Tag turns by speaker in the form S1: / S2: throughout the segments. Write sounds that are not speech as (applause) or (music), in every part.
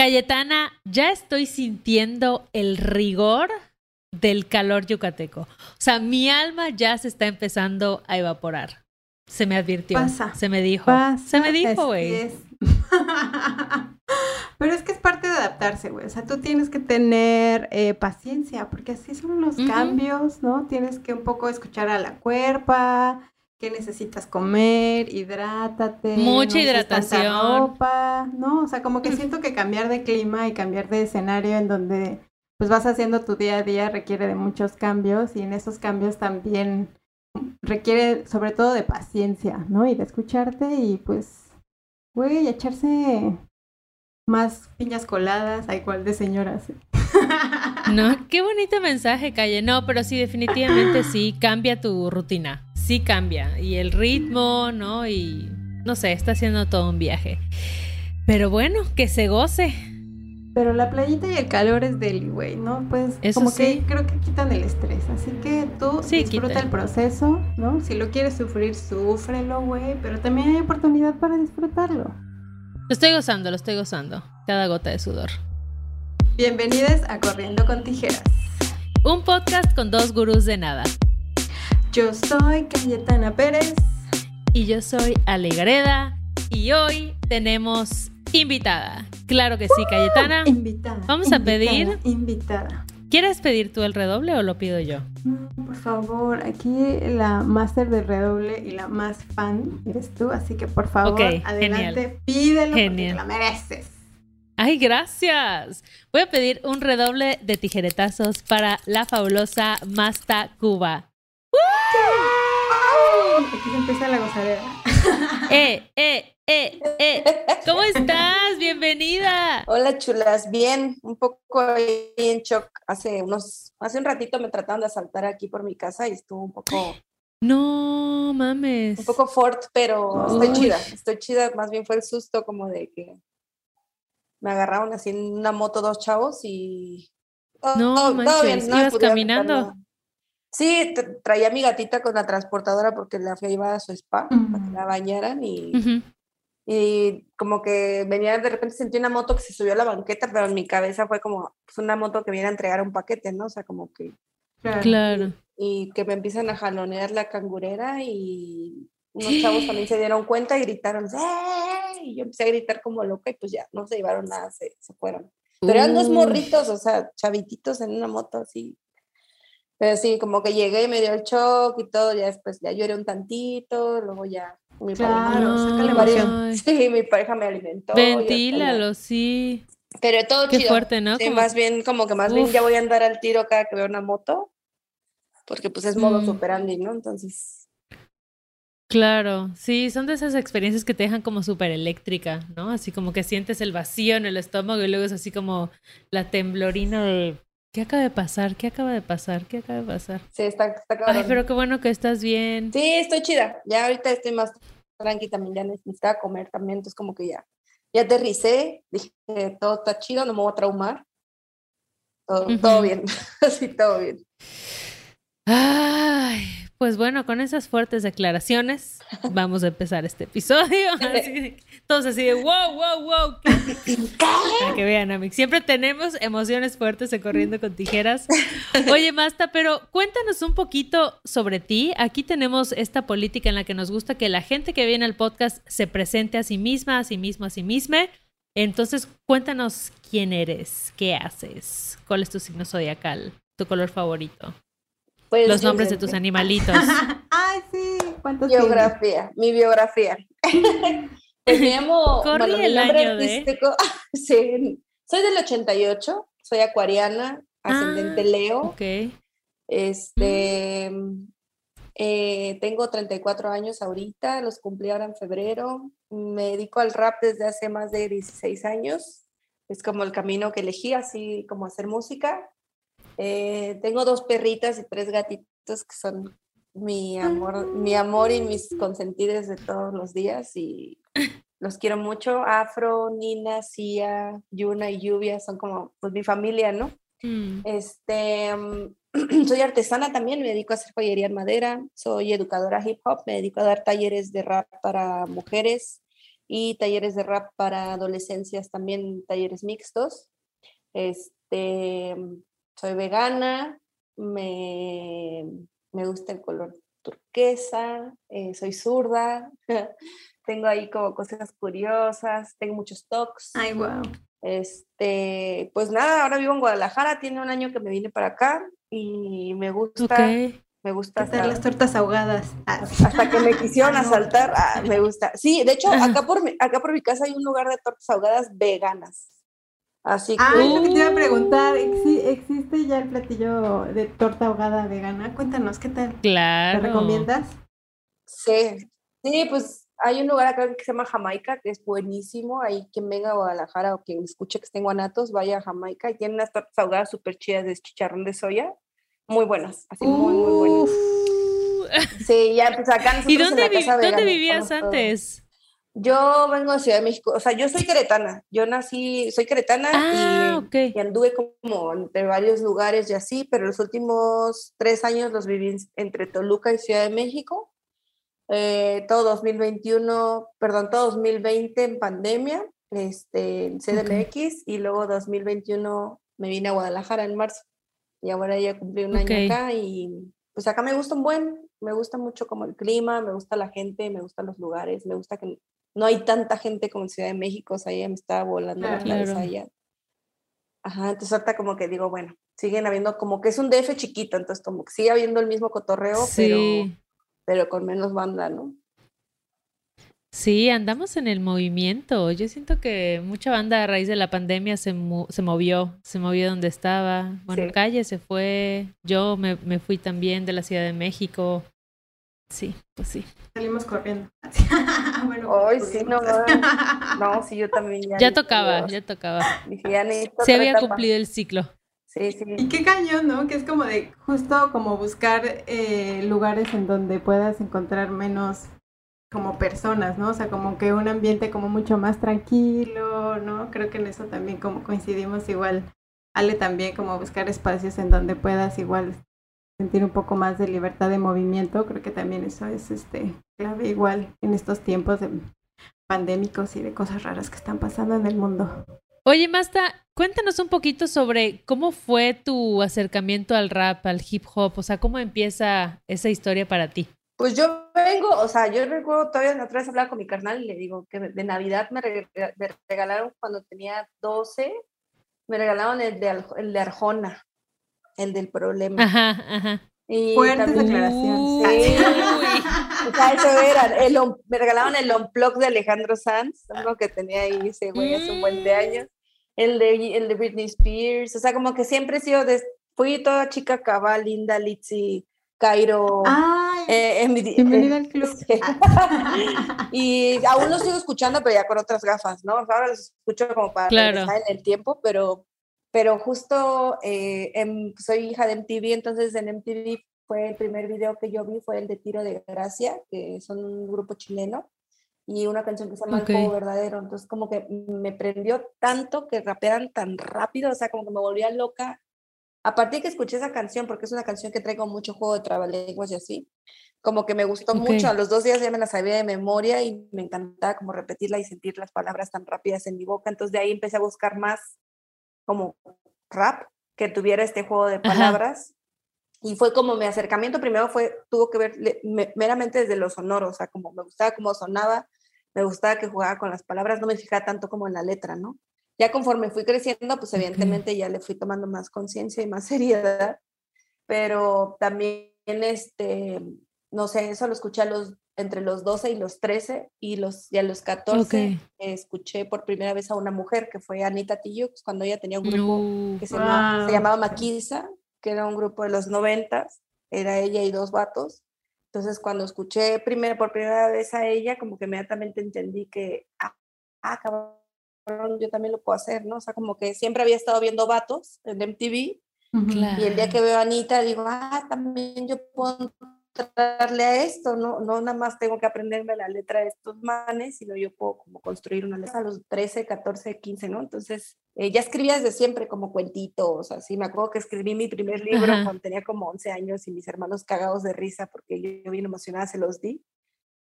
S1: Cayetana, ya estoy sintiendo el rigor del calor yucateco. O sea, mi alma ya se está empezando a evaporar. Se me advirtió.
S2: Pasa.
S1: Se me dijo.
S2: Pasa,
S1: se me dijo, güey.
S2: es. (laughs) Pero es que es parte de adaptarse, güey. O sea, tú tienes que tener eh, paciencia, porque así son los cambios, ¿no? Tienes que un poco escuchar a la cuerpa, qué necesitas comer, hidrátate.
S1: Mucha
S2: no
S1: hidratación.
S2: ropa, ¿no? O sea, como que siento que cambiar de clima y cambiar de escenario en donde pues vas haciendo tu día a día requiere de muchos cambios y en esos cambios también requiere sobre todo de paciencia, ¿no? Y de escucharte y pues, güey, echarse más piñas coladas, a igual de señoras. ¿eh?
S1: No, qué bonito mensaje, Calle. No, pero sí, definitivamente sí, cambia tu rutina. Sí cambia. Y el ritmo, ¿no? Y no sé, está haciendo todo un viaje. Pero bueno, que se goce.
S2: Pero la playita y el calor es deli, güey, ¿no? Pues
S1: Eso
S2: como
S1: sí.
S2: que creo que quitan el estrés. Así que tú
S1: Sí,
S2: disfruta el proceso, ¿no? Si lo quieres sufrir, súfrelo, güey. Pero también hay oportunidad para disfrutarlo.
S1: Lo estoy gozando, lo estoy gozando. Cada gota de sudor.
S2: Bienvenidos a Corriendo con Tijeras.
S1: Un podcast con dos gurús de nada.
S2: Yo soy Cayetana Pérez.
S1: Y yo soy Alegreda. Y hoy tenemos invitada. Claro que sí, Cayetana.
S2: Invitada.
S1: Vamos a pedir-
S2: Invitada.
S1: ¿Quieres pedir tú el redoble o lo pido yo?
S2: Por favor, aquí la máster de redoble y la más fan eres tú, así que por favor, adelante,
S1: genial.
S2: pídelo
S1: Genial.
S2: porque te la mereces.
S1: ¡Ay, gracias! Voy a pedir un redoble de tijeretazos para la fabulosa Masta Cuba.
S2: Aquí se empieza la gozadera. (laughs)
S1: ¡Eh, eh, eh, eh! ¿Cómo estás? Bienvenida.
S3: Hola chulas, bien, un poco ahí en shock. Hace unos, hace un ratito me trataron de asaltar aquí por mi casa y estuvo un poco,
S1: No mames.
S3: un poco fort, pero estoy
S1: Uy.
S3: chida, estoy chida. Más bien fue el susto como de que me agarraron así en una moto dos chavos y todo-
S1: No
S3: todo- todo
S1: manches,
S3: bien, no
S1: ¿ibas caminando?
S3: nada. Sí, tra- traía a mi gatita con la transportadora porque la fui a llevar a su spa para que la bañaran y, y como que venía, de repente sentí una moto que se subió a la banqueta, pero en mi cabeza fue como pues, una moto que viene a entregar un paquete, ¿no? O sea, como que,
S1: Claro.
S3: y que me empiezan a jalonear la cangurera y unos (gasps) chavos también se dieron cuenta y gritaron, ¡Eh! y yo empecé a gritar como loca y pues ya, no se llevaron nada, se, se fueron. Pero eran dos morritos, o sea, chavititos en una moto así. Pero sí, como que llegué y me dio el shock y todo, ya después ya lloré un tantito, luego ya mi
S2: Claro,
S3: pareja, (laughs) Sí, mi pareja me alimentó.
S1: Ventílalo, sí.
S3: Pero todo
S1: Qué
S3: chido.
S1: fuerte, ¿no?
S3: Sí,
S1: Como-
S3: más bien, como que más bien ya voy a andar al tiro cada que veo una moto, porque pues es modo
S1: Mm.
S3: superandi, ¿no? Entonces,
S1: Claro, sí, son de esas experiencias que te dejan como súper eléctrica, ¿no? Así como que sientes el vacío en el estómago y luego es así como la temblorina de ¿qué acaba de pasar? ¿Qué acaba de pasar? ¿Qué acaba de pasar?
S3: sí, está, está
S1: Ay,
S3: cabrón.
S1: pero qué bueno que estás bien.
S3: Sí, estoy chida. Ya ahorita estoy más tranqui también, ya necesitaba comer también, entonces como que ya, ya aterricé, dije, todo está chido, no me voy a traumar. Todo, todo bien, (laughs) así todo bien.
S1: Ay, pues bueno, con esas fuertes declaraciones (laughs) vamos a empezar este episodio. (laughs) Así todos así de wow, wow, wow. Para que vean, Amix. Siempre tenemos emociones fuertes en Corriendo con Tijeras. (laughs) Oye, Masta, pero cuéntanos un poquito sobre ti. Aquí tenemos esta política en la que nos gusta que la gente que viene al podcast se presente a sí misma, a sí misma, a sí misma. Entonces, cuéntanos quién eres, qué haces, cuál es tu signo zodiacal, tu color favorito,
S3: Pues,
S1: los nombres de tus animalitos. (laughs)
S2: Ay, sí, ¿cuántos tienes?
S3: Biografía, mi biografía. (laughs) pues me llamo. Bueno, mi
S1: el
S3: nombre
S1: año de-
S3: artístico- (laughs) sí, soy del 88, soy acuariana, ascendente
S1: Ah,
S3: Leo.
S1: Ok.
S3: Este. eh, tengo 34 años ahorita, los cumplí ahora en febrero. Me dedico al rap desde hace más de 16 años. Es como el camino que elegí, así como hacer música. Eh, tengo dos perritas y tres gatitos que son mi amor, mi amor y mis consentidos de todos los días y los quiero mucho. Afro, Nina, Cia, Yuna y Lluvia son como pues mi familia, ¿no?
S1: Mm.
S3: Este, mm, (clears throat) soy artesana también, me dedico a hacer joyería en madera, soy educadora hip hop, me dedico a dar talleres de rap para mujeres y talleres de rap para adolescencias, también talleres mixtos. Este, soy vegana, me, me gusta el color turquesa, eh, soy zurda, (laughs) tengo ahí como cosas curiosas, tengo muchos talks.
S2: Ay, wow.
S3: Este, pues nada, ahora vivo en Guadalajara, tiene un año que me vine para acá y me gusta, me gusta
S2: hacer las tortas ahogadas.
S3: Ah. Hasta que me quisieron (laughs) asaltar, ah, me gusta. Sí, de hecho, (laughs) acá por, mi, acá por mi casa hay un lugar de tortas ahogadas veganas. Así que...
S2: Ah, lo que te iba a preguntar, ¿existe ya el platillo de torta ahogada vegana? Cuéntanos, ¿qué tal?
S1: Claro.
S2: ¿Te recomiendas?
S3: Sí, sí, pues hay un lugar acá que se llama Jamaica, que es buenísimo. Ahí quien venga a Guadalajara o quien escuche que estén guanatos, vaya a Jamaica y tienen unas tortas ahogadas súper chidas de chicharrón de soya. Muy buenas, así muy, muy buenas. Sí, ya pues acá nosotros
S1: ¿Y dónde,
S3: en la casa
S1: ¿dónde vivías antes?
S3: Yo vengo de Ciudad de México, o sea, yo soy queretana, yo nací, soy queretana
S1: ah,
S3: y, y, anduve como entre varios lugares y así, pero los últimos tres años los viví entre Toluca y Ciudad de México, eh, todo 2021, perdón, todo 2020 en pandemia, este, en CDMX, y luego 2021 me vine a Guadalajara en marzo, y ahora ya cumplí un año acá, y pues acá me gusta un buen, me gusta mucho como el clima, me gusta la gente, me gustan los lugares, me gusta que no hay tanta gente como en Ciudad de México, o sea, ya me estaba volando la cabeza allá. Ajá, entonces ahorita como que digo, bueno, siguen habiendo, como que es un DF chiquito, entonces como que sigue habiendo el mismo cotorreo, pero, pero con menos banda, ¿no?
S1: Sí, andamos en el movimiento. Yo siento que mucha banda a raíz de la pandemia se, se movió, se movió donde estaba. Bueno, Calle se fue, yo me, me, fui también de la Ciudad de México. Sí, pues sí.
S2: Salimos corriendo. (laughs) (laughs)
S3: bueno, Hoy sí, no, (laughs) no, sí, yo también.
S1: Ya, ya tocaba, ya tocaba. Se había cumplido el ciclo.
S3: Sí, sí.
S2: Y qué cañón, ¿no? Que es como de justo como buscar eh, lugares en donde puedas encontrar menos como personas, ¿no? O sea, como que un ambiente como mucho más tranquilo, ¿no? Creo que en eso también como coincidimos igual. Ale también como buscar espacios en donde puedas igual sentir un poco más de libertad de movimiento, creo que también eso es este clave igual en estos tiempos de pandémicos y de cosas raras que están pasando en el mundo.
S1: Oye, Masta, cuéntanos un poquito sobre cómo fue tu acercamiento al rap, al hip hop, o sea, cómo empieza esa historia para ti.
S3: Pues yo vengo, o sea, yo recuerdo todavía la otra vez hablar con mi carnal y le digo que de Navidad me, regalaron cuando tenía 12, me regalaron el de, el de Arjona el del problema.
S1: Ajá, ajá.
S2: Y Fuertes declaraciones.
S3: Sí, (laughs) o sea, eso era, el, me regalaban el unplug de Alejandro Sanz, uno que tenía ahí ese güey hace un buen de años, el de, el de Britney Spears, o sea, como que siempre he sido, de, fui toda chica cabal, linda, Litzy, Cairo.
S2: Ay,
S3: eh, en mi,
S2: bienvenida al club. (laughs)
S3: y aún los sigo escuchando, pero ya con otras gafas, ¿no? Ahora los escucho como para
S1: claro.
S3: en el tiempo, pero pero justo eh, soy hija de MTV, entonces en MTV fue el primer video que yo vi, fue el de Tiro de Gracia, que son un grupo chileno, y una canción que se llama okay. Verdadero, entonces como que me prendió tanto que rapearan tan rápido, o sea, como que me volvía loca. A partir de que escuché esa canción, porque es una canción que traigo mucho juego de trabalenguas y así, como que me gustó okay. mucho, a los dos días ya me la sabía de memoria y me encantaba como repetirla y sentir las palabras tan rápidas en mi boca, entonces de ahí empecé a buscar más como rap que tuviera este juego de palabras. Ajá. Y fue como mi acercamiento, primero fue, tuvo que ver me, meramente desde lo sonoro, o sea, como me gustaba cómo sonaba, me gustaba que jugaba con las palabras, no me fijaba tanto como en la letra, ¿no? Ya conforme fui creciendo, pues evidentemente ya le fui tomando más conciencia y más (laughs) seriedad, pero también, este, no sé, eso lo escuché a los entre los 12 y los 13 y, los, y a los 14 okay. escuché por primera vez a una mujer que fue Anita Tijoux cuando ella tenía un grupo no. que se, wow. llamaba, se, llamaba, Maquisa, que era un grupo de los 90, era ella y dos vatos. Entonces cuando escuché primero, por primera vez a ella, como que inmediatamente entendí que, ah, ah, cabrón, yo también lo puedo hacer, ¿no? O sea, como que siempre había estado viendo vatos en MTV. Claro. Y el día que veo a Anita, digo, ah, también yo puedo darle a esto, ¿no? no nada más tengo que aprenderme la letra de estos manes, sino yo puedo como construir una letra a los 13, 14, 15, ¿no? Entonces, eh, ya escribía desde siempre como cuentitos, así, me acuerdo que escribí mi primer libro Ajá. cuando tenía como 11 años y mis hermanos cagados de risa porque yo bien emocionada se los di.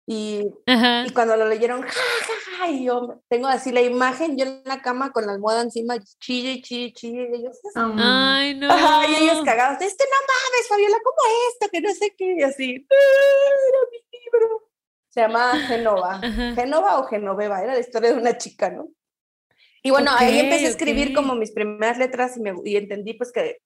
S3: Y, y, cuando lo leyeron, ja, ja, ay, yo tengo así la imagen, yo en la cama con la almohada encima, chille, chille, chille, y ellos,
S1: ay, no.
S3: y ellos cagados, este no mames, Fabiola, ¿cómo esto? Que no sé qué, y así, era mi libro. Se llama Genova, Genova o Genoveva, era la historia de una chica, ¿no? Y bueno, ahí empecé a escribir como mis primeras letras y, me, y entendí pues que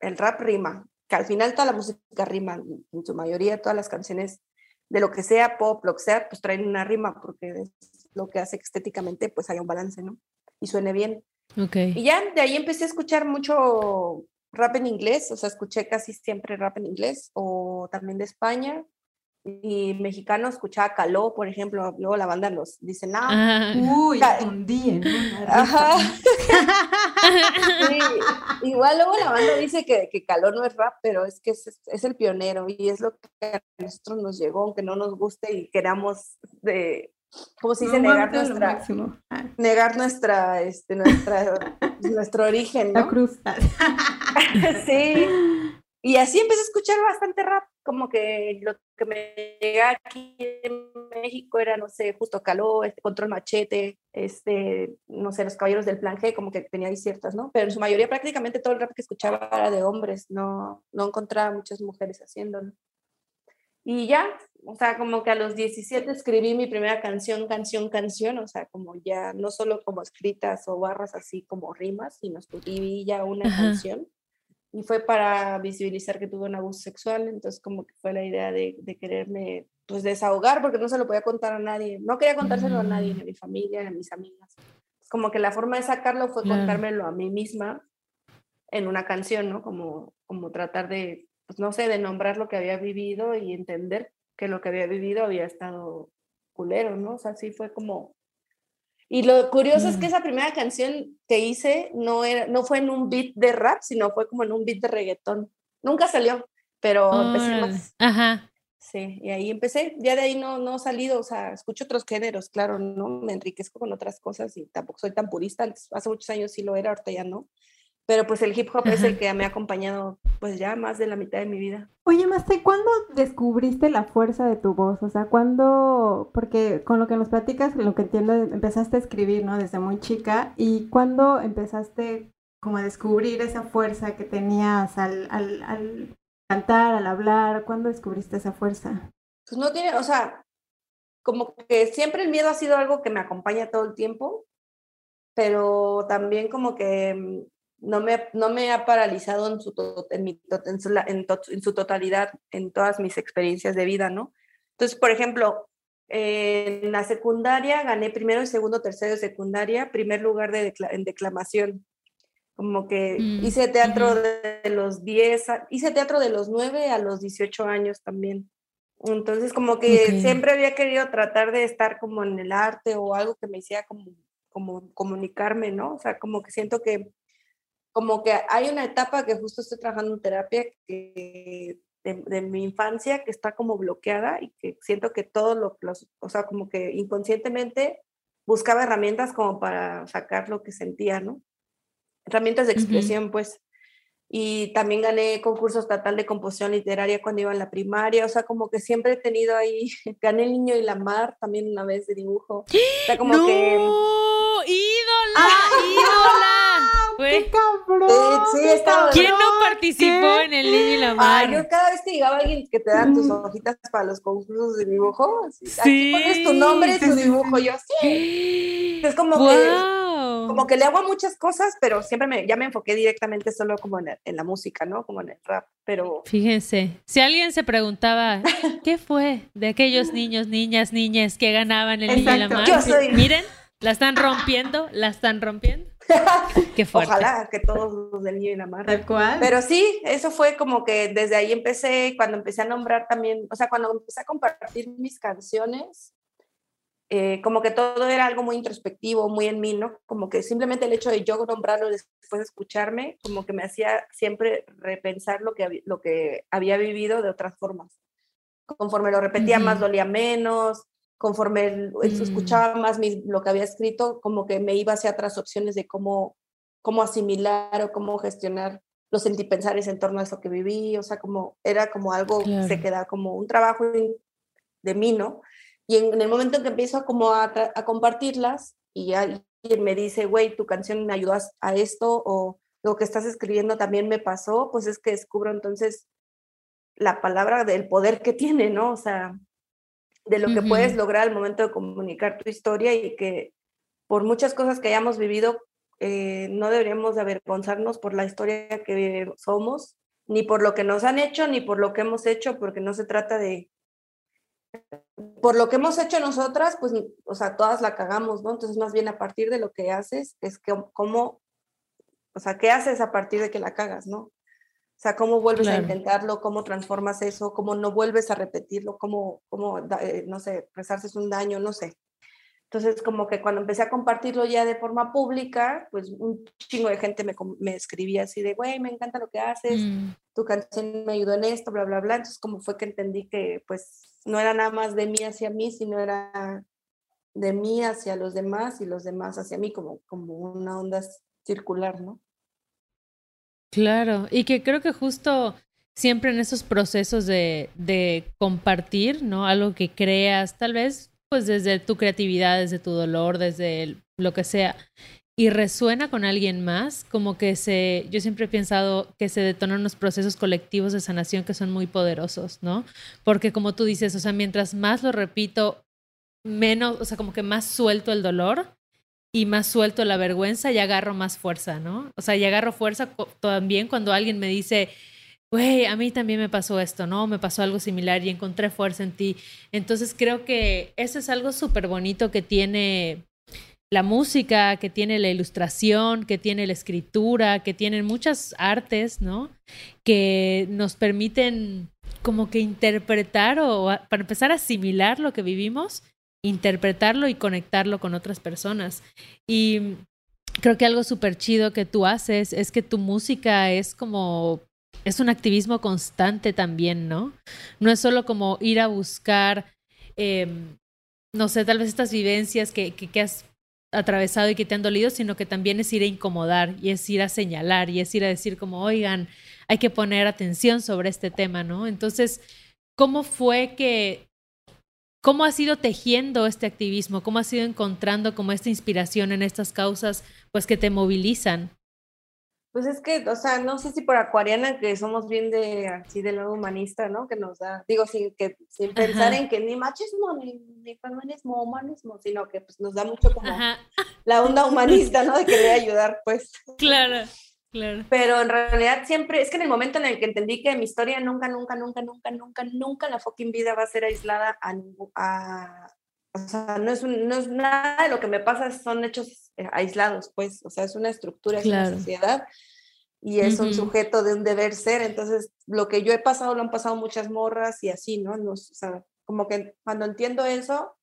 S3: el rap rima, que al final toda la música rima, en su mayoría todas las canciones de lo que sea pop, lo que sea, pues traen una rima porque es lo que hace que estéticamente pues haya un balance, ¿no? Y suene bien.
S1: Okay.
S3: Y ya de ahí empecé a escuchar mucho rap en inglés, o sea, escuché casi siempre rap en inglés o también de España y mexicano escuchaba Caló, por ejemplo, luego la banda nos dice, no,
S2: ah. uy, un día,
S3: Ajá. (laughs) Igual luego la banda dice que, que Caló no es rap, pero es que es, es, el pionero y es lo que a nosotros nos llegó, aunque no nos guste y queramos de, ¿cómo se dice? negar nuestra, negar nuestra, este, nuestra, (laughs) nuestro origen, ¿no?
S2: La cruz. (laughs)
S3: sí. Y así empecé a escuchar bastante rap, como que lo que me llega aquí en México era, no sé, justo Caló, este, Control Machete, este, no sé, Los Caballeros del Plan G, como que tenía ahí ciertas, ¿no? Pero en su mayoría prácticamente todo el rap que escuchaba era de hombres, no, no encontraba muchas mujeres haciéndolo. Y ya, o sea, como que a los 17 escribí mi primera canción, canción, canción, o sea, como ya, no solo como escritas o barras así como rimas, sino escribí ya una canción y fue para visibilizar que tuve un abuso sexual, entonces como que fue la idea de, de quererme pues desahogar porque no se lo podía contar a nadie, no quería contárselo a nadie, ni a mi familia, ni a mis amigas. Como que la forma de sacarlo fue contármelo a mí misma en una canción, ¿no? Como, como tratar de, pues no sé, de nombrar lo que había vivido y entender que lo que había vivido había estado culero, ¿no? O sea, sí fue como y lo curioso es que mm. esa primera canción que hice no, era, no fue en un beat de rap, sino fue como en un beat de reggaetón. Nunca salió, pero empecé más.
S1: Ajá.
S3: Sí, y ahí empecé. Ya de ahí no, no he salido, o sea, escucho otros géneros, claro, ¿no? Me enriquezco con otras cosas y tampoco soy tan purista. Hace muchos años sí lo era, ahorita ya no pero pues el hip hop es el que me ha acompañado pues ya más de la mitad de mi vida.
S2: Oye, Maste, ¿cuándo descubriste la fuerza de tu voz? O sea, ¿cuándo, porque con lo que nos platicas, lo que entiendo, empezaste a escribir, ¿no? Desde muy chica, ¿y cuándo empezaste como a descubrir esa fuerza que tenías al, al, al cantar, al hablar? ¿Cuándo descubriste esa fuerza?
S3: Pues no tiene, o sea, como que siempre el miedo ha sido algo que me acompaña todo el tiempo, pero también como que mm, no me, no me ha paralizado en su, en, mi, en, su, en, su, totalidad, en todas mis experiencias de vida, ¿no? Entonces, por ejemplo, en la secundaria gané primero y segundo, tercero de secundaria, primer lugar de en declamación. Como que mm, hice teatro de los 10, hice teatro de los 9 a los 18 años también. Entonces, como que siempre había querido tratar de estar como en el arte o algo que me hiciera como, como comunicarme, ¿no? O sea, como que siento que como que hay una etapa que justo estoy trabajando en terapia que, de, mi infancia que está como bloqueada y que siento que todo lo, los, o sea, como que inconscientemente buscaba herramientas como para sacar lo que sentía, ¿no? Herramientas de expresión, pues. Y también gané concurso estatal de composición literaria cuando iba en la primaria, o sea, como que siempre he tenido ahí, (laughs) gané El Niño y la Mar también una vez de dibujo. O sea, como
S1: ¡No!
S3: que...
S1: ¡Ídola! ¡Ah! (laughs)
S2: ¡Qué cabrón!
S1: ¿Quién no participó en el niño y la mar?
S3: yo cada vez que llegaba alguien que te da tus mm. hojitas para los concursos de dibujo, así, aquí pones tu nombre y tu dibujo, yo sí. (gasps) Es como que como que le hago muchas cosas, pero siempre me, ya me enfoqué directamente solo como en, en, la música, ¿no? Como en el rap, pero...
S1: Fíjense, si alguien se preguntaba, (laughs) ¿qué fue de aquellos niños, niñas, niñas que ganaban el niño y la mar? Miren, la están rompiendo, la están rompiendo. (laughs) Qué fuerte.
S3: Ojalá que todos los del niño y la mar.
S2: Tal cual.
S3: Pero sí, eso fue como que desde ahí empecé, cuando empecé a nombrar también, o sea, cuando empecé a compartir mis canciones, eh, como que todo era algo muy introspectivo, muy en mí, ¿no? Como que simplemente el hecho de yo nombrarlo después de escucharme, como que me hacía siempre repensar lo que, lo que había vivido de otras formas. Conforme lo repetía más, dolía menos, conforme mm. escuchaba más lo que había escrito, como que me iba hacia otras opciones de cómo, cómo asimilar o cómo gestionar los sentipensares en torno a eso que viví, o sea, como era como algo, se queda como un trabajo de mí, ¿no? Y en, el momento en que empiezo a, como a, a compartirlas y alguien me dice, güey, tu canción me ayudó a esto o lo que estás escribiendo también me pasó, pues es que descubro entonces la palabra del poder que tiene, ¿no? O sea, de lo que puedes lograr al momento de comunicar tu historia y que por muchas cosas que hayamos vivido, eh, no deberíamos de avergonzarnos por la historia que somos, ni por lo que nos han hecho, ni por lo que hemos hecho, porque no se trata de... Por lo que hemos hecho nosotras, pues, o sea, todas la cagamos, ¿no? Entonces, más bien a partir de lo que haces, es que cómo, o sea, ¿qué haces a partir de que la cagas, ¿no? O sea, cómo vuelves a intentarlo, cómo transformas eso, cómo no vuelves a repetirlo, cómo, cómo eh, no sé, es un daño, no sé. Entonces, como que cuando empecé a compartirlo ya de forma pública, pues un chingo de gente me, me escribía así de, güey, me encanta lo que haces, mm. tu canción me ayudó en esto, bla, bla, bla. Entonces, como fue que entendí que, pues, no era nada más de mí hacia mí, sino era de mí hacia los demás y los demás hacia mí, como, como una onda circular, ¿no?
S1: Claro, y que creo que justo siempre en esos procesos de, compartir, ¿no? Algo que creas, tal vez pues desde tu creatividad, desde tu dolor, desde lo que sea, y resuena con alguien más, como que se, yo siempre he pensado que se detonan unos procesos colectivos de sanación que son muy poderosos, ¿no? Porque como tú dices, o sea, mientras más lo repito, menos, o sea, como que más suelto el dolor y más suelto la vergüenza y agarro más fuerza, ¿no? O sea, y agarro fuerza también cuando alguien me dice, güey, a mí también me pasó esto, ¿no? Me pasó algo similar y encontré fuerza en ti. Entonces creo que eso es algo súper bonito que tiene la música, que tiene la ilustración, que tiene la escritura, que tienen muchas artes, ¿no? Que nos permiten como que interpretar o para empezar a asimilar lo que vivimos, interpretarlo y conectarlo con otras personas. Y creo que algo súper chido que tú haces es que tu música es como es un activismo constante también, ¿no? No es solo como ir a buscar, em, no sé, tal vez estas vivencias que, que, has atravesado y que te han dolido, sino que también es ir a incomodar y es ir a señalar y es ir a decir como, oigan, hay que poner atención sobre este tema, ¿no? Entonces, ¿cómo fue que, cómo has ido tejiendo este activismo? ¿Cómo has ido encontrando como esta inspiración en estas causas, pues que te movilizan?
S3: Pues es que, o sea, no sé si por acuariana que somos bien de así del lado humanista, ¿no? Que nos da, digo, sin que sin pensar en que ni machismo, ni, ni feminismo, humanismo, sino que pues nos da mucho como la onda humanista, ¿no? De querer ayudar, pues. (laughs)
S1: Claro, claro.
S3: Pero en realidad siempre, es que en el momento en el que entendí que mi historia nunca, nunca, nunca, nunca, nunca, nunca la fucking vida va a ser aislada a, a o sea, no es, no es nada de lo que me pasa, son hechos eh, aislados, pues, o sea, es una estructura, es una sociedad y es un sujeto de un deber ser, entonces lo que yo he pasado lo han pasado muchas morras y así, ¿no? o sea, como que cuando entiendo eso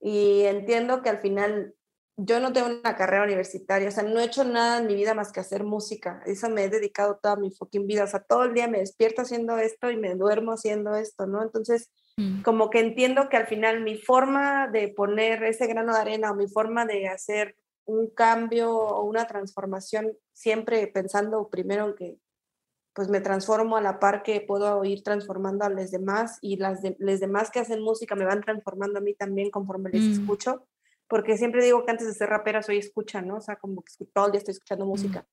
S3: y entiendo que al final yo no tengo una carrera universitaria, o sea, no he hecho nada en mi vida más que hacer música, eso me he dedicado toda mi fucking vida, o sea, todo el día me despierto haciendo esto y me duermo haciendo esto, ¿no? Entonces, mm. como que entiendo que al final mi forma de poner ese grano de arena o mi forma de hacer un cambio o una transformación, siempre pensando primero en que pues me transformo a la par que puedo ir transformando a los demás y las de, los demás que hacen música me van transformando a mí también conforme les mm. escucho, porque siempre digo que antes de ser rapera soy escucha, ¿no? O sea, como que todo el día estoy escuchando música.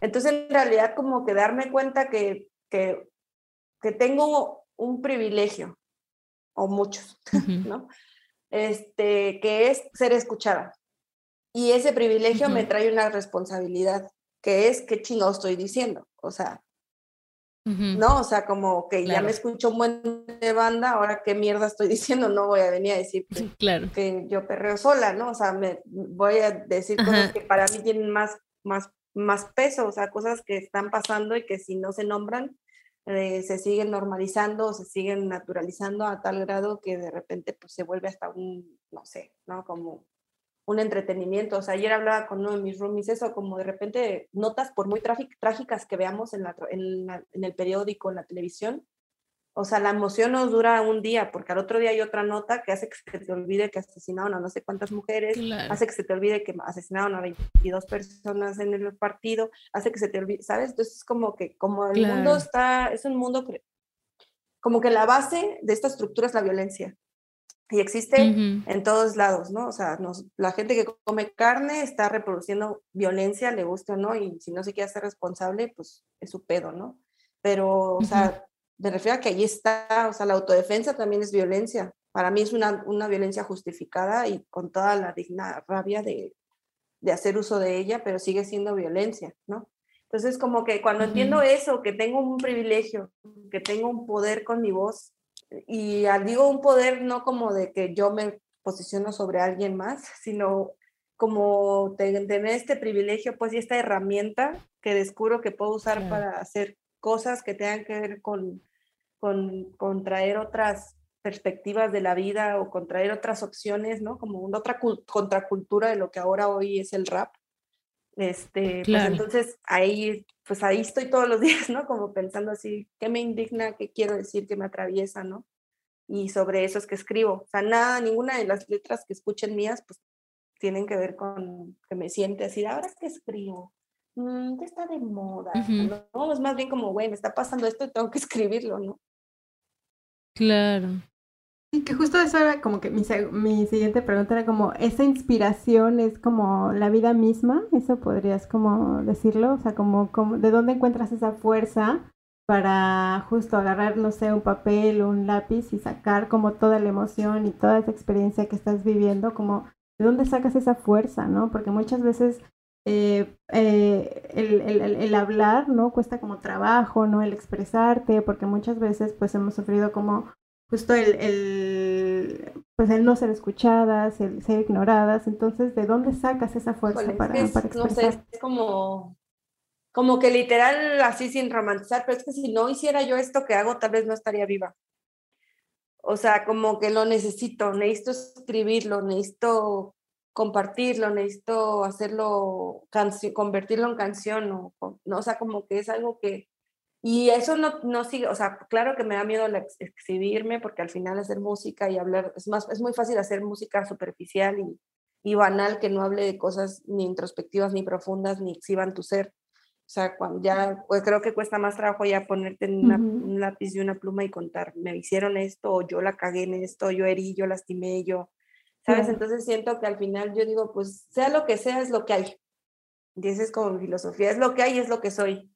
S3: Entonces, en realidad, como que darme cuenta que, que, que tengo un privilegio, o muchos, (laughs) ¿no? Este, que es ser escuchada. Y ese privilegio me trae una responsabilidad, que es qué chingo estoy diciendo. O sea, no, o sea, como que ya me escucho un buen de banda, ahora qué mierda estoy (laughs) diciendo, no voy a venir a decir que, claro. que yo perreo sola, ¿no? O sea, me voy a decir cosas que para mí tienen más, más, más peso, o sea, cosas que están pasando y que si no se nombran, eh, se siguen normalizando o se siguen naturalizando a tal grado que de repente pues se vuelve hasta un, no sé, ¿no? Como un entretenimiento. O sea, ayer hablaba con uno de mis roomies eso, como de repente notas por muy trágicas que veamos en, la, en, el periódico, en la televisión. O sea, la emoción nos dura un día, porque al otro día hay otra nota que hace que se te olvide que asesinaron a no sé cuántas mujeres, hace que se te olvide que asesinaron a 22 personas en el partido, hace que se te olvide, ¿sabes? Entonces es como que, como el mundo está, es un mundo, como que la base de esta estructura es la violencia. Y existe en todos lados, ¿no? O sea, la gente que come carne está reproduciendo violencia, le gusta o no, y si no se quiere hacer responsable, pues es su pedo, ¿no? Pero, o sea, me refiero a que ahí está, o sea, la autodefensa también es violencia. Para mí es una, una violencia justificada y con toda la digna rabia de, de hacer uso de ella, pero sigue siendo violencia, ¿no? Entonces, como que cuando entiendo eso, que tengo un privilegio, que tengo un poder con mi voz, y digo un poder no como de que yo me posiciono sobre alguien más, sino como tener este privilegio, pues, y esta herramienta que descubro que puedo usar para hacer cosas que tengan que ver con, con, con, traer otras perspectivas de la vida o con traer otras opciones, ¿no? Como una otra contracultura de lo que ahora hoy es el rap. Este, pues entonces ahí, pues ahí estoy todos los (laughs) días, ¿no? Como pensando así, ¿qué me indigna? ¿Qué quiero decir? ¿Qué me atraviesa? ¿no? Y sobre eso es que escribo. O sea, nada, ninguna de las letras que escuchen mías, pues tienen que ver con que me siente así, ahora es que escribo, mm, ¿qué está de moda? No, es más bien como, güey, me está pasando esto y tengo que escribirlo, ¿no?
S1: Claro.
S2: Que justo eso era como que mi, mi, siguiente pregunta era como, ¿esa inspiración es como la vida misma? ¿Eso podrías como decirlo? O sea, como, como ¿de dónde encuentras esa fuerza para justo agarrar, no sé, un papel o un lápiz y sacar como toda la emoción y toda esa experiencia que estás viviendo? Como, ¿de dónde sacas esa fuerza, no? Porque muchas veces eh, eh, el, el, hablar, ¿no? Cuesta como trabajo, ¿no? El expresarte, porque muchas veces pues hemos sufrido como justo el, el, pues el no ser escuchadas, el ser ignoradas. Entonces, ¿de dónde sacas esa fuerza para,
S3: es,
S2: para
S3: expresar? No sé, es como, como que literal, así sin romantizar, pero es que si no hiciera yo esto que hago, tal vez no estaría viva. O sea, como que lo necesito, necesito escribirlo, necesito compartirlo, necesito hacerlo, convertirlo en canción, o, no, o sea, como que es algo que, y eso no, no sigue, o sea, claro que me da miedo exhibirme porque al final hacer música y hablar, es, más, es muy fácil hacer música superficial y, y banal que no hable de cosas ni introspectivas ni profundas ni exhiban tu ser. O sea, cuando ya, pues creo que cuesta más trabajo ya ponerte en un lápiz y una pluma y contar, me hicieron esto, o yo la cagué en esto, yo herí, yo lastimé, yo, ¿sabes? Entonces siento que al final yo digo, pues sea lo que sea, es lo que hay. Y esa es como mi filosofía, es lo que hay, es lo que soy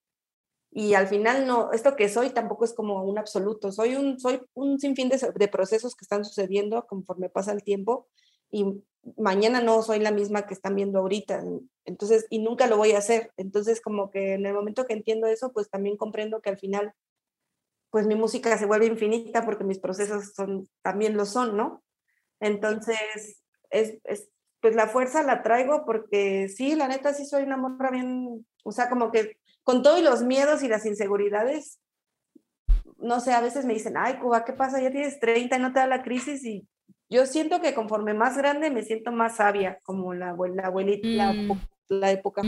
S3: y al final no, esto que soy tampoco es como un absoluto, soy un, soy un sinfín de, de, procesos que están sucediendo conforme pasa el tiempo y mañana no soy la misma que están viendo ahorita, entonces, y nunca lo voy a hacer, entonces como que en el momento que entiendo eso, pues también comprendo que al final, pues mi música se vuelve infinita porque mis procesos son, también lo son, ¿no? Entonces, es, es pues la fuerza la traigo porque sí, la neta sí soy una morra bien, o sea, como que con todos los miedos y las inseguridades, no sé, a veces me dicen, ay, Cuba, ¿qué pasa? Ya tienes 30 y no te da la crisis y yo siento que conforme más grande me siento más sabia, como la, abuela, abuelita, la, mm. la, época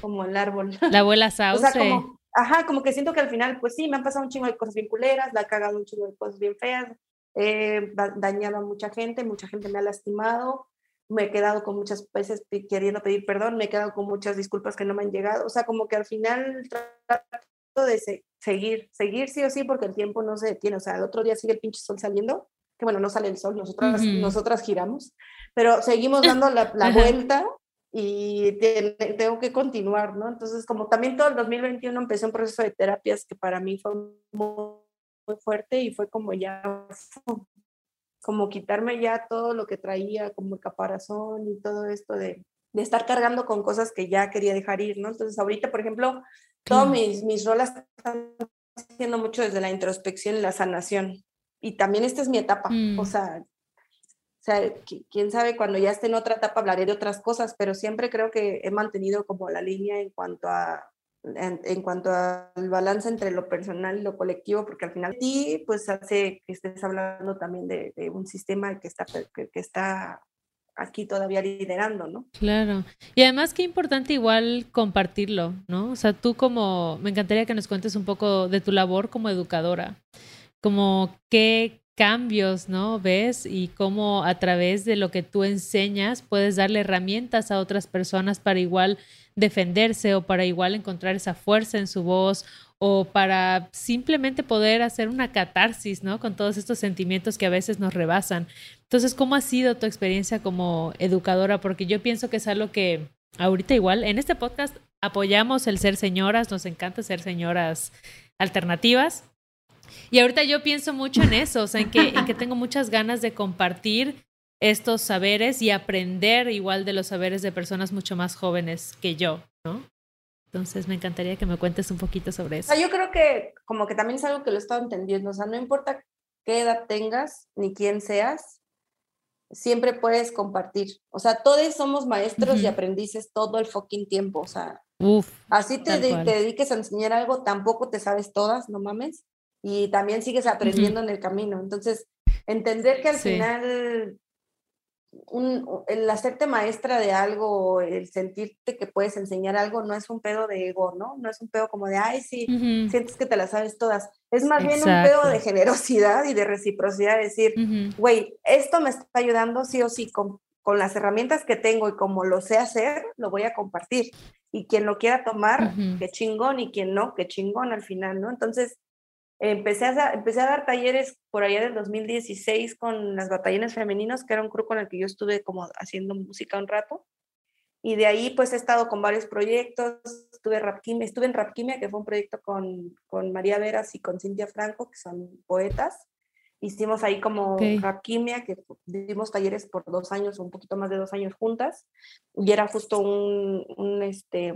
S3: como el árbol. (laughs)
S1: La abuela Sauce. (laughs)
S3: o sea, como, ajá, como que siento que al final, pues sí, me han pasado un chingo de cosas bien culeras, la he cagado un chingo de cosas bien feas, he dañado a mucha gente, mucha gente me ha lastimado, me he quedado con muchas veces queriendo pedir perdón, me he quedado con muchas disculpas que no me han llegado, o sea, como que al final trato de seguir, seguir sí o sí, porque el tiempo no se detiene, o sea, el otro día sigue el pinche sol saliendo, que bueno, no sale el sol, nosotras, nosotras giramos, pero seguimos dando la, la vuelta y tengo que continuar, ¿no? Entonces, como también todo el 2021 empecé un proceso de terapias que para mí fue muy, muy fuerte y fue como ya como quitarme ya todo lo que traía, como el caparazón y todo esto de, de estar cargando con cosas que ya quería dejar ir, ¿no? Entonces ahorita, por ejemplo, todas mis, mis rolas están haciendo mucho desde la introspección y la sanación. Y también esta es mi etapa, o mm. sea, o sea, quién sabe, cuando ya esté en otra etapa hablaré de otras cosas, pero siempre creo que he mantenido como la línea en cuanto a en, cuanto al balance entre lo personal y lo colectivo, porque al final sí, pues hace que estés hablando también de, un sistema que está, que, está aquí todavía liderando, ¿no?
S1: Claro. Y además qué importante igual compartirlo, ¿no? O sea, tú como, me encantaría que nos cuentes un poco de tu labor como educadora, como qué cambios, ¿no? Ves y cómo a través de lo que tú enseñas puedes darle herramientas a otras personas para igual defenderse o para igual encontrar esa fuerza en su voz o para simplemente poder hacer una catarsis, ¿no? Con todos estos sentimientos que a veces nos rebasan. Entonces, ¿cómo ha sido tu experiencia como educadora? Porque yo pienso que es algo que ahorita igual, en este podcast apoyamos el ser señoras, nos encanta ser señoras alternativas. Y ahorita yo pienso mucho en eso, o sea, en que, en que tengo muchas ganas de compartir estos saberes y aprender igual de los saberes de personas mucho más jóvenes que yo, ¿no? Entonces me encantaría que me cuentes un poquito sobre eso.
S3: yo creo que como que también es algo que lo he estado entendiendo, o sea, no importa qué edad tengas ni quién seas, siempre puedes compartir. O sea, todos somos maestros y aprendices todo el fucking tiempo, o sea, así te, te, dediques a enseñar algo, tampoco te sabes todas, no mames, y también sigues aprendiendo en el camino. Entonces, entender que al final el hacerte maestra de algo, el sentirte que puedes enseñar algo, no es un pedo de ego, ¿no? No es un pedo como de, ay, sí, sientes que te las sabes todas. Es más bien un pedo de generosidad y de reciprocidad, decir, güey, esto me está ayudando sí o sí, con, con, las herramientas que tengo y como lo sé hacer, lo voy a compartir. Y quien lo quiera tomar, qué chingón, y quien no, qué chingón al final, ¿no? Entonces, Empecé a, empecé a dar talleres por allá del 2016 con las batallones femeninos, que era un grupo con el que yo estuve como haciendo música un rato. Y de ahí pues he estado con varios proyectos, estuve, estuve en Rapquimia, que fue un proyecto con, con María Veras y con Cintia Franco, que son poetas. Hicimos ahí como Rapquimia, que dimos talleres por dos años, un poquito más de dos años juntas. Y era justo un, un, este,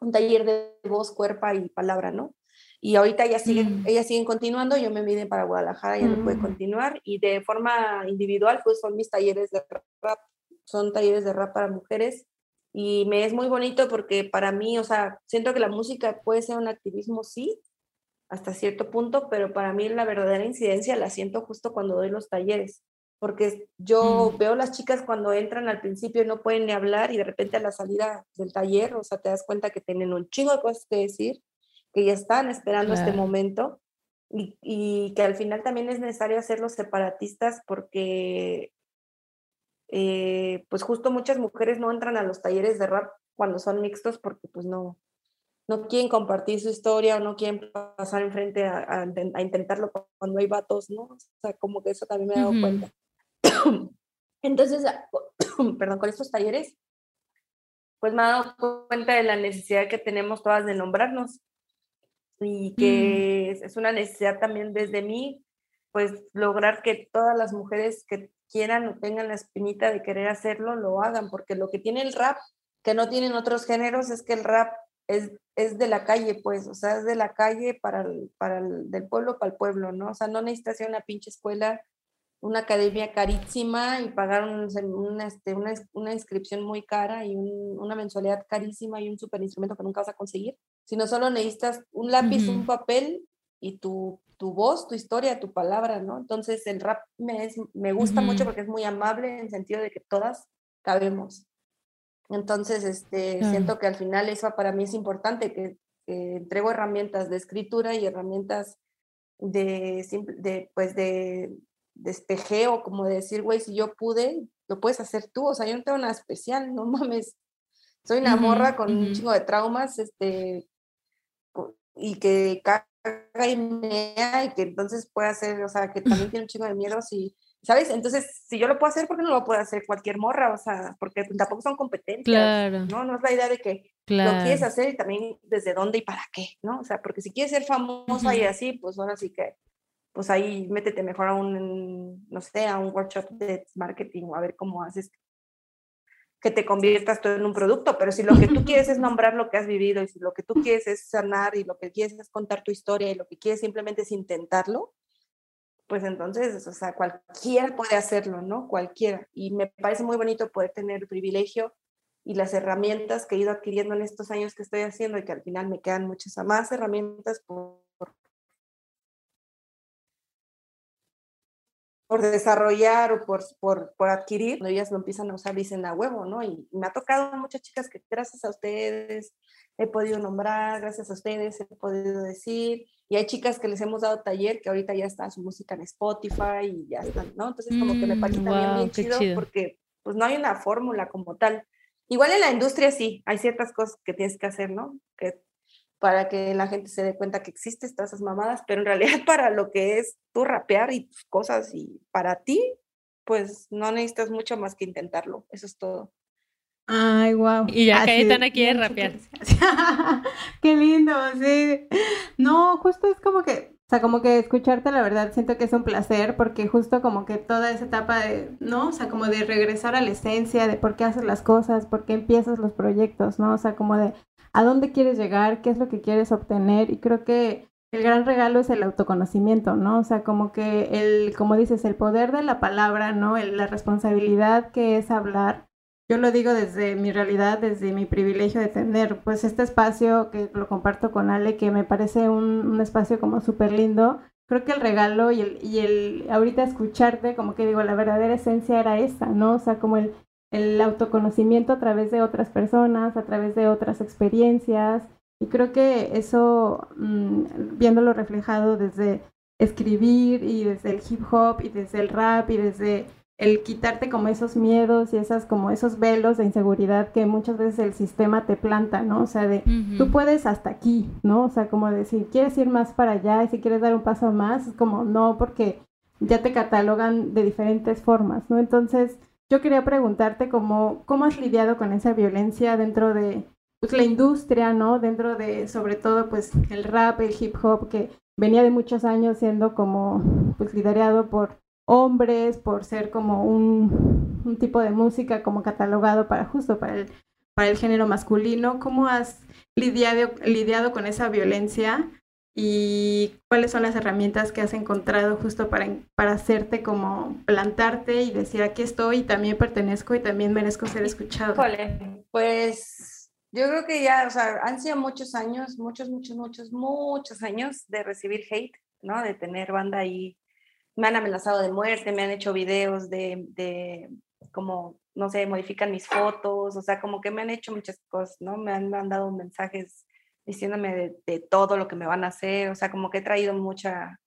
S3: un taller de voz, cuerpo y palabra, ¿no? Y ahorita ya siguen, mm. ellas siguen continuando, yo me vine para Guadalajara, ya no puede mm. continuar. Y de forma individual, pues son mis talleres de rap, son talleres de rap para mujeres. Y me es muy bonito porque para mí, o sea, siento que la música puede ser un activismo, sí, hasta cierto punto, pero para mí la verdadera incidencia la siento justo cuando doy los talleres. Porque yo mm. veo las chicas cuando entran al principio no pueden ni hablar y de repente a la salida del taller, o sea, te das cuenta que tienen un chingo de cosas que decir que ya están esperando este momento y, y, que al final también es necesario hacerlos separatistas porque eh, pues justo muchas mujeres no entran a los talleres de rap cuando son mixtos porque pues no, no quieren compartir su historia o no quieren pasar enfrente a, a, intentarlo cuando hay vatos, ¿no? O sea, como que eso también me he dado cuenta. (coughs) Entonces, (coughs) perdón, con estos talleres, pues me he dado cuenta de la necesidad que tenemos todas de nombrarnos y mm. que es una necesidad también desde mí, pues lograr que todas las mujeres que quieran o tengan la espinita de querer hacerlo, lo hagan, porque lo que tiene el rap, que no tienen otros géneros, es que el rap es, es de la calle, pues, o sea, es de la calle para el, para el, del pueblo para el pueblo, ¿no? O sea, no necesitas ir a una pinche escuela una academia carísima y pagar un, este, una, una, inscripción muy cara y una mensualidad carísima y un super instrumento que nunca vas a conseguir, sino solo necesitas un lápiz, un papel y tu, tu, voz, tu historia, tu palabra, ¿no? Entonces el rap me, es, me gusta mucho porque es muy amable en el sentido de que todas cabemos. Entonces, este, siento que al final eso para mí es importante, que, que entrego herramientas de escritura y herramientas de, de, pues de, despejeo, como de decir, güey, si yo pude, lo puedes hacer tú, o sea, yo no tengo nada especial, no (laughs) mames, soy una morra con un chingo de traumas, este, y que caga y mea, y que entonces puede hacer, o sea, que también tiene un chingo de miedos y, ¿sabes? Entonces, si yo lo puedo hacer, ¿por qué no lo puede hacer cualquier morra? O sea, porque tampoco son competencias, ¿no? No es la idea de que lo quieres hacer y también desde dónde y para qué, ¿no? O sea, porque si quieres ser famosa y así, pues ahora sí que pues ahí métete mejor a un, no sé, a un workshop de marketing o a ver cómo haces que te conviertas todo en un producto, pero si lo que tú quieres es (laughs) nombrar lo que has vivido y si lo que tú quieres es sanar y lo que quieres es contar tu historia y lo que quieres simplemente es intentarlo, pues entonces, o sea, cualquiera puede hacerlo, ¿no? Cualquiera. Y me parece muy bonito poder tener el privilegio y las herramientas que he ido adquiriendo en estos años que estoy haciendo y que al final me quedan muchas más herramientas por por desarrollar o por, por, por, adquirir, cuando ellas lo empiezan a usar, dicen a huevo, ¿no? Y, me ha tocado muchas chicas que gracias a ustedes he podido nombrar, gracias a ustedes he podido decir, y hay chicas que les hemos dado taller que ahorita ya está su música en Spotify y ya están, ¿no? Entonces como que me parece mm, también bien chido, chido, porque pues no hay una fórmula como tal. Igual en la industria sí, hay ciertas cosas que tienes que hacer, ¿no? Que para que la gente se dé cuenta que existen todas esas mamadas, pero en realidad (laughs) para lo que es tú rapear y tus cosas y para ti, pues no necesitas mucho más que intentarlo, eso es todo.
S2: Ay, wow.
S1: Y ya Caetana quiere rapear. (laughs)
S2: Qué lindo, sí. No, justo es como que, o sea, como que escucharte, la verdad, siento que es un placer, porque justo como que toda esa etapa de, ¿no? O sea, como de regresar a la esencia, de por qué haces las cosas, por qué empiezas los proyectos, ¿no? O sea, como de a dónde quieres llegar, qué es lo que quieres obtener, y creo que el gran regalo es el autoconocimiento, ¿no? O sea, como que el, como dices, el poder de la palabra, ¿no? la responsabilidad que es hablar yo lo digo desde mi realidad, desde mi privilegio de tener pues este espacio que lo comparto con Ale, que me parece un, espacio como súper lindo. Creo que el regalo y el, y el ahorita escucharte, como que digo, la verdadera esencia era esa, ¿no? O sea, como el, el autoconocimiento a través de otras personas, a través de otras experiencias. Y creo que eso, mm, viéndolo reflejado desde escribir y desde el hip hop y desde el rap y desde el quitarte como esos miedos y esas como esos velos de inseguridad que muchas veces el sistema te planta, ¿no? O sea, de tú puedes hasta aquí, ¿no? O sea, como decir, quieres ir más para allá y si quieres dar un paso más, es como no, porque ya te catalogan de diferentes formas, ¿no? Entonces, yo quería preguntarte cómo, cómo has lidiado con esa violencia dentro de pues, la industria, ¿no? Dentro de, sobre todo, pues, el rap, el hip hop, que venía de muchos años siendo como, pues, liderado por hombres, por ser como un, tipo de música como catalogado para justo para el, para el género masculino. ¿Cómo has lidiado, lidiado con esa violencia y cuáles son las herramientas que has encontrado justo para, para hacerte como plantarte y decir aquí estoy y también pertenezco y también merezco ser escuchado?
S3: pues yo creo que ya, o sea, han sido muchos años, muchos, muchos, muchos, muchos años de recibir hate, ¿no? De tener banda ahí me han amenazado de muerte, me han hecho videos de, de como, no sé, modifican mis fotos, o sea, como que me han hecho muchas cosas, ¿no? Me han mandado mensajes diciéndome de, todo lo que me van a hacer, o sea, como que he traído mucha,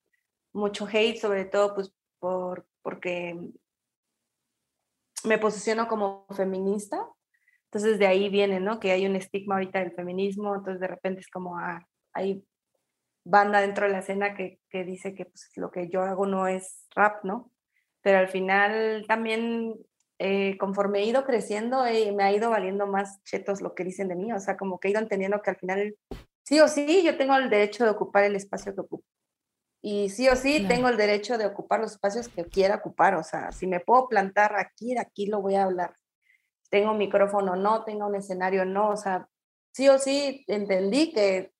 S3: mucho hate, sobre todo pues por, porque me posiciono como feminista, entonces de ahí viene, ¿no? Que hay un estigma ahorita del feminismo, entonces de repente es como, ah, hay banda dentro de la escena que, que dice que pues, lo que yo hago no es rap, ¿no? Pero al final también, eh, conforme he ido creciendo, eh, me ha ido valiendo más chetos lo que dicen de mí, o sea, como que he ido entendiendo que al final, sí o sí, yo tengo el derecho de ocupar el espacio que ocupo. Y sí o sí, tengo el derecho de ocupar los espacios que quiera ocupar, o sea, si me puedo plantar aquí, de aquí lo voy a hablar. Tengo un micrófono, no, tengo un escenario, no, o sea, sí o sí entendí que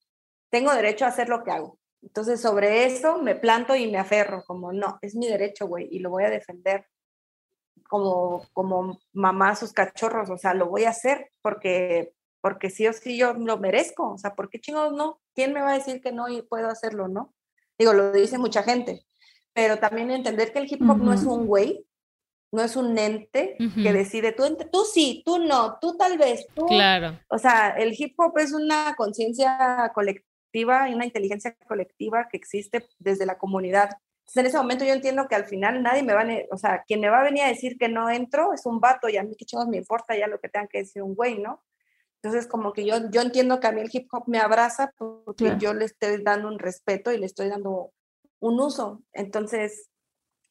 S3: tengo derecho a hacer lo que hago. Entonces, sobre eso me planto y me aferro, como no, es mi derecho, güey, y lo voy a defender como, como mamá sus cachorros, o sea, lo voy a hacer porque, porque sí o sí yo lo merezco, o sea, ¿por qué chingados no? ¿Quién me va a decir que no y puedo hacerlo, no? Digo, lo dice mucha gente, pero también entender que el hip hop no es un güey, no es un ente que decide, tú, tú sí, tú no, tú tal vez, tú.
S1: Claro.
S3: O sea, el hip hop es una conciencia colectiva y una inteligencia colectiva que existe desde la comunidad. Entonces, en ese momento yo entiendo que al final nadie me va a, o sea, quien me va a venir a decir que no entro es un vato y a mí qué chingos me importa ya lo que tengan que decir un güey, ¿no? Entonces, como que yo, yo entiendo que a mí el hip hop me abraza porque yo le estoy dando un respeto y le estoy dando un uso. Entonces,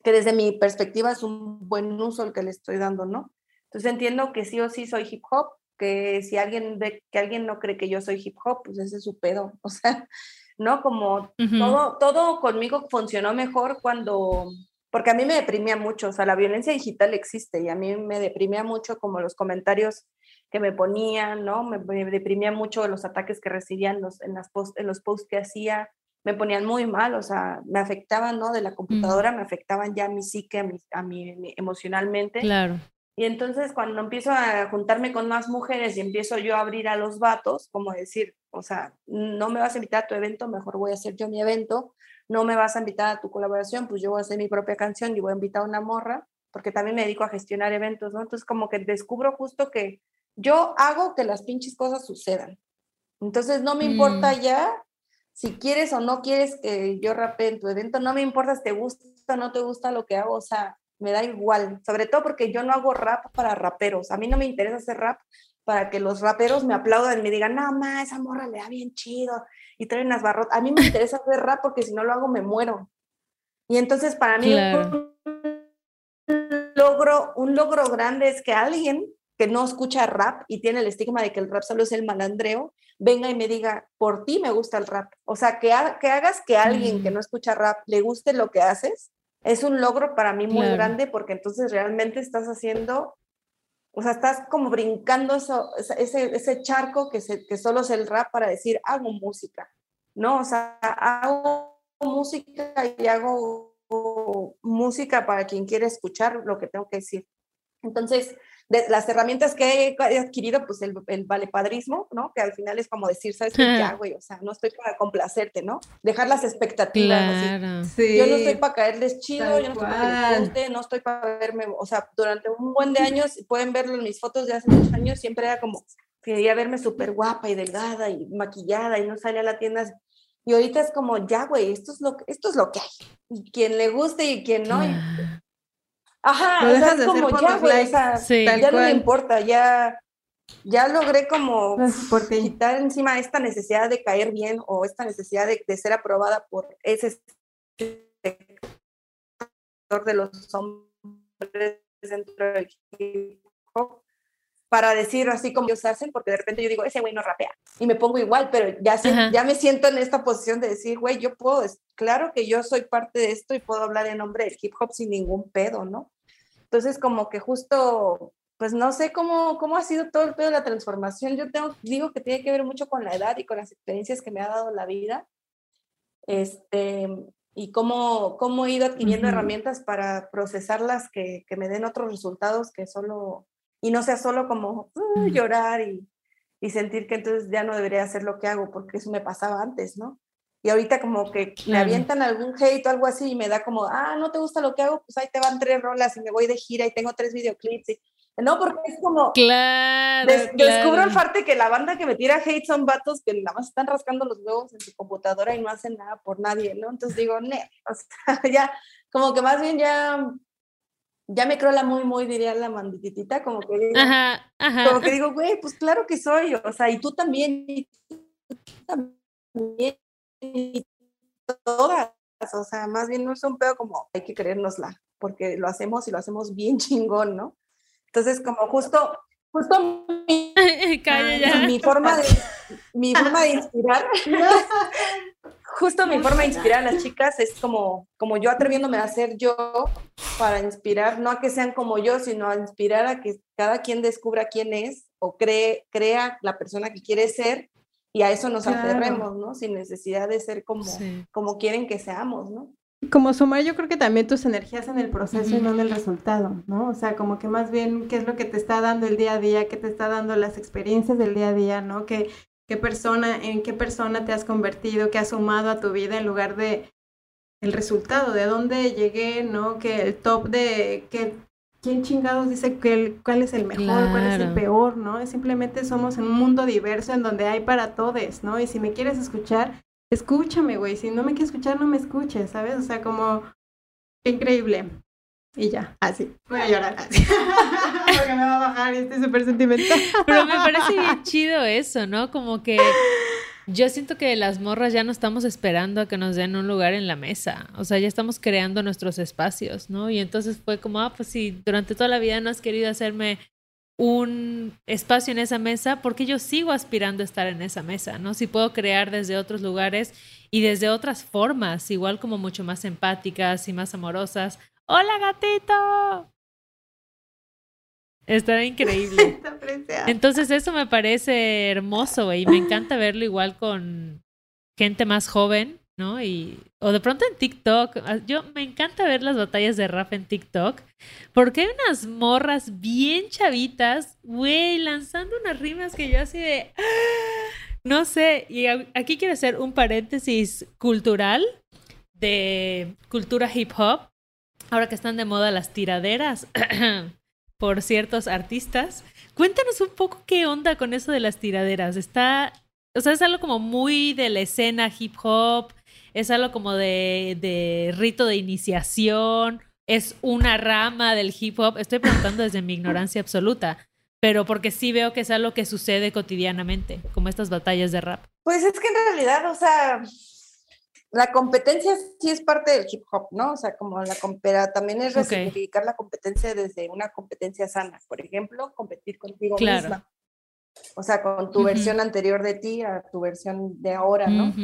S3: que desde mi perspectiva es un buen uso el que le estoy dando, ¿no? Entonces entiendo que sí o sí soy hip hop, que si alguien ve que alguien no cree que yo soy hip hop, pues ese es su pedo, (laughs) o sea, ¿no? Como todo, todo conmigo funcionó mejor cuando, porque a mí me deprimía mucho, o sea, la violencia digital existe y a mí me deprimía mucho como los comentarios que me ponían, ¿no? Me, deprimía mucho los ataques que recibían los, en, las post, en los posts que hacía, me ponían muy mal, o sea, me afectaban, ¿no? De la computadora, me afectaban ya a mi psique, a mi, a mi emocionalmente.
S1: Claro.
S3: Y entonces cuando empiezo a juntarme con más mujeres y empiezo yo a abrir a los vatos, como decir, o sea, no me vas a invitar a tu evento, mejor voy a hacer yo mi evento, no me vas a invitar a tu colaboración, pues yo voy a hacer mi propia canción y voy a invitar a una morra, porque también me dedico a gestionar eventos, ¿no? Entonces como que descubro justo que yo hago que las pinches cosas sucedan. Entonces no me importa mm. ya si quieres o no quieres que yo rapee en tu evento, no me importa si te gusta o no te gusta lo que hago, o sea, me da igual, sobre todo porque yo no hago rap para raperos, a mí no me interesa hacer rap para que los raperos me aplaudan y me digan, no, ma, esa morra le da bien chido y traen las barrotas. A mí me interesa hacer rap porque si no lo hago me muero. Y entonces para mí un logro, un logro grande es que alguien que no escucha rap y tiene el estigma de que el rap solo es el malandreo, venga y me diga, por ti me gusta el rap. O sea, que, que hagas que alguien que mm. no escucha rap le guste lo que haces, es un logro para mí muy grande porque entonces realmente estás haciendo, o sea, estás como brincando eso, ese, ese charco que, se, que solo es el rap para decir, hago música, ¿no? O sea, hago música y hago música para quien quiere escuchar lo que tengo que decir. Entonces, de las herramientas que he adquirido, pues el, el valepadrismo, ¿no? Que al final es como decir, ¿sabes qué? Ya, (laughs) güey, o sea, no estoy para complacerte, ¿no? Dejar las expectativas. Así. Yo no estoy para caerles chido, yo no estoy para que no estoy para verme, o sea, durante un buen de años, pueden verlo en mis fotos de hace muchos años, siempre era como, quería verme súper guapa y delgada y maquillada y no salía a la tienda. Y ahorita es como, ya, güey, esto es lo, esto es lo que hay. Y quien le guste y quien no. Ajá, o sea, es como ya, güey, o sea, ya no me importa, ya, ya logré como quitar encima esta necesidad de caer bien o esta necesidad de, de ser aprobada por ese sector de los hombres dentro del hip hop para decir así como ellos hacen, porque de repente yo digo, ese güey no rapea, y me pongo igual, pero ya, ya me siento en esta posición de decir, güey, yo puedo, claro que yo soy parte de esto y puedo hablar en nombre del hip hop sin ningún pedo, ¿no? Entonces, como que justo, pues no sé cómo, cómo ha sido todo el pedo de la transformación. Yo tengo, digo que tiene que ver mucho con la edad y con las experiencias que me ha dado la vida. Este, y cómo, cómo he ido adquiriendo herramientas para procesarlas que, que, me den otros resultados que solo, y no sea solo como uh, llorar y, y, sentir que entonces ya no debería hacer lo que hago, porque eso me pasaba antes, ¿no? y ahorita como que me avientan algún hate o algo así y me da como, ah, no te gusta lo que hago, pues ahí te van tres rolas y me voy de gira y tengo tres videoclips. Y, no, porque es como,
S1: claro,
S3: descubro el parte que la banda que me tira hate son vatos que nada más están rascando los huevos en su computadora y no hacen nada por nadie, ¿no? Entonces digo, ne, (laughs) o sea, ya, como que más bien ya, ya me creo la muy, muy, diría la mandititita, como que digo, ajá, ajá. como que digo, güey, pues claro que soy, o sea, y tú también, y tú también, y todas, o sea, más bien no es un pedo como hay que creérnosla, porque lo hacemos y lo hacemos bien (laughs) chingón, ¿no? Entonces, como justo, justo mi, (laughs) mi forma de, mi forma de inspirar, (laughs) justo mi forma de inspirar a las chicas es como, como yo atreviéndome a ser yo para inspirar, no a que sean como yo, sino a inspirar a que cada quien descubra quién es o cree, crea la persona que quiere ser y a eso nos aferremos, ¿no? Sin necesidad de ser como, como quieren que seamos, ¿no?
S2: Como sumar, yo creo que también tus energías en el proceso y no en el resultado, ¿no? O sea, como que más bien qué es lo que te está dando el día a día, qué te está dando las experiencias del día a día, ¿no? ¿Qué, qué persona, en qué persona te has convertido, qué has sumado a tu vida en lugar de el resultado, de dónde llegué, ¿no? Que el top de qué ¿quién chingados dice que cuál es el mejor, cuál es el peor, ¿no? Simplemente somos en un mundo diverso en donde hay para todos, ¿no? Y si me quieres escuchar, escúchame, güey. Si no me quieres escuchar, no me escuches, ¿sabes? O sea, como, qué increíble. Y ya, así. Voy a llorar así. (laughs) Porque me va a bajar y estoy súper sentimental.
S1: Pero me parece bien chido eso, ¿no? Como que yo siento que las morras ya no estamos esperando a que nos den un lugar en la mesa. O sea, ya estamos creando nuestros espacios, ¿no? Y entonces fue como, ah, pues si durante toda la vida no has querido hacerme un espacio en esa mesa, porque yo sigo aspirando a estar en esa mesa, ¿no? Si puedo crear desde otros lugares y desde otras formas, igual como mucho más empáticas y más amorosas. ¡Hola, gatito! Está increíble. (laughs) Entonces eso me parece hermoso, y me encanta verlo igual con gente más joven, ¿no? Y, o de pronto en TikTok. Ah, yo me encanta ver las batallas de rap en TikTok, porque hay unas morras bien chavitas, güey, lanzando unas rimas que yo así de... No sé, y aquí quiero hacer un paréntesis cultural de cultura hip hop, ahora que están de moda las tiraderas. (clears throat) por ciertos artistas. Cuéntanos un poco qué onda con eso de las tiraderas. Está, o sea, es algo como muy de la escena hip hop, es algo como de, de rito de iniciación, es una rama del hip hop. Estoy preguntando desde mi ignorancia absoluta. pero porque sí veo que es algo que sucede cotidianamente, como estas batallas de rap.
S3: Pues es que en realidad, o sea, la competencia sí es parte del hip hop, ¿no? O sea, como la pero también es resignificar la competencia desde una competencia sana. Por ejemplo, competir contigo misma. O sea, con tu versión anterior de ti a tu versión de ahora, ¿no?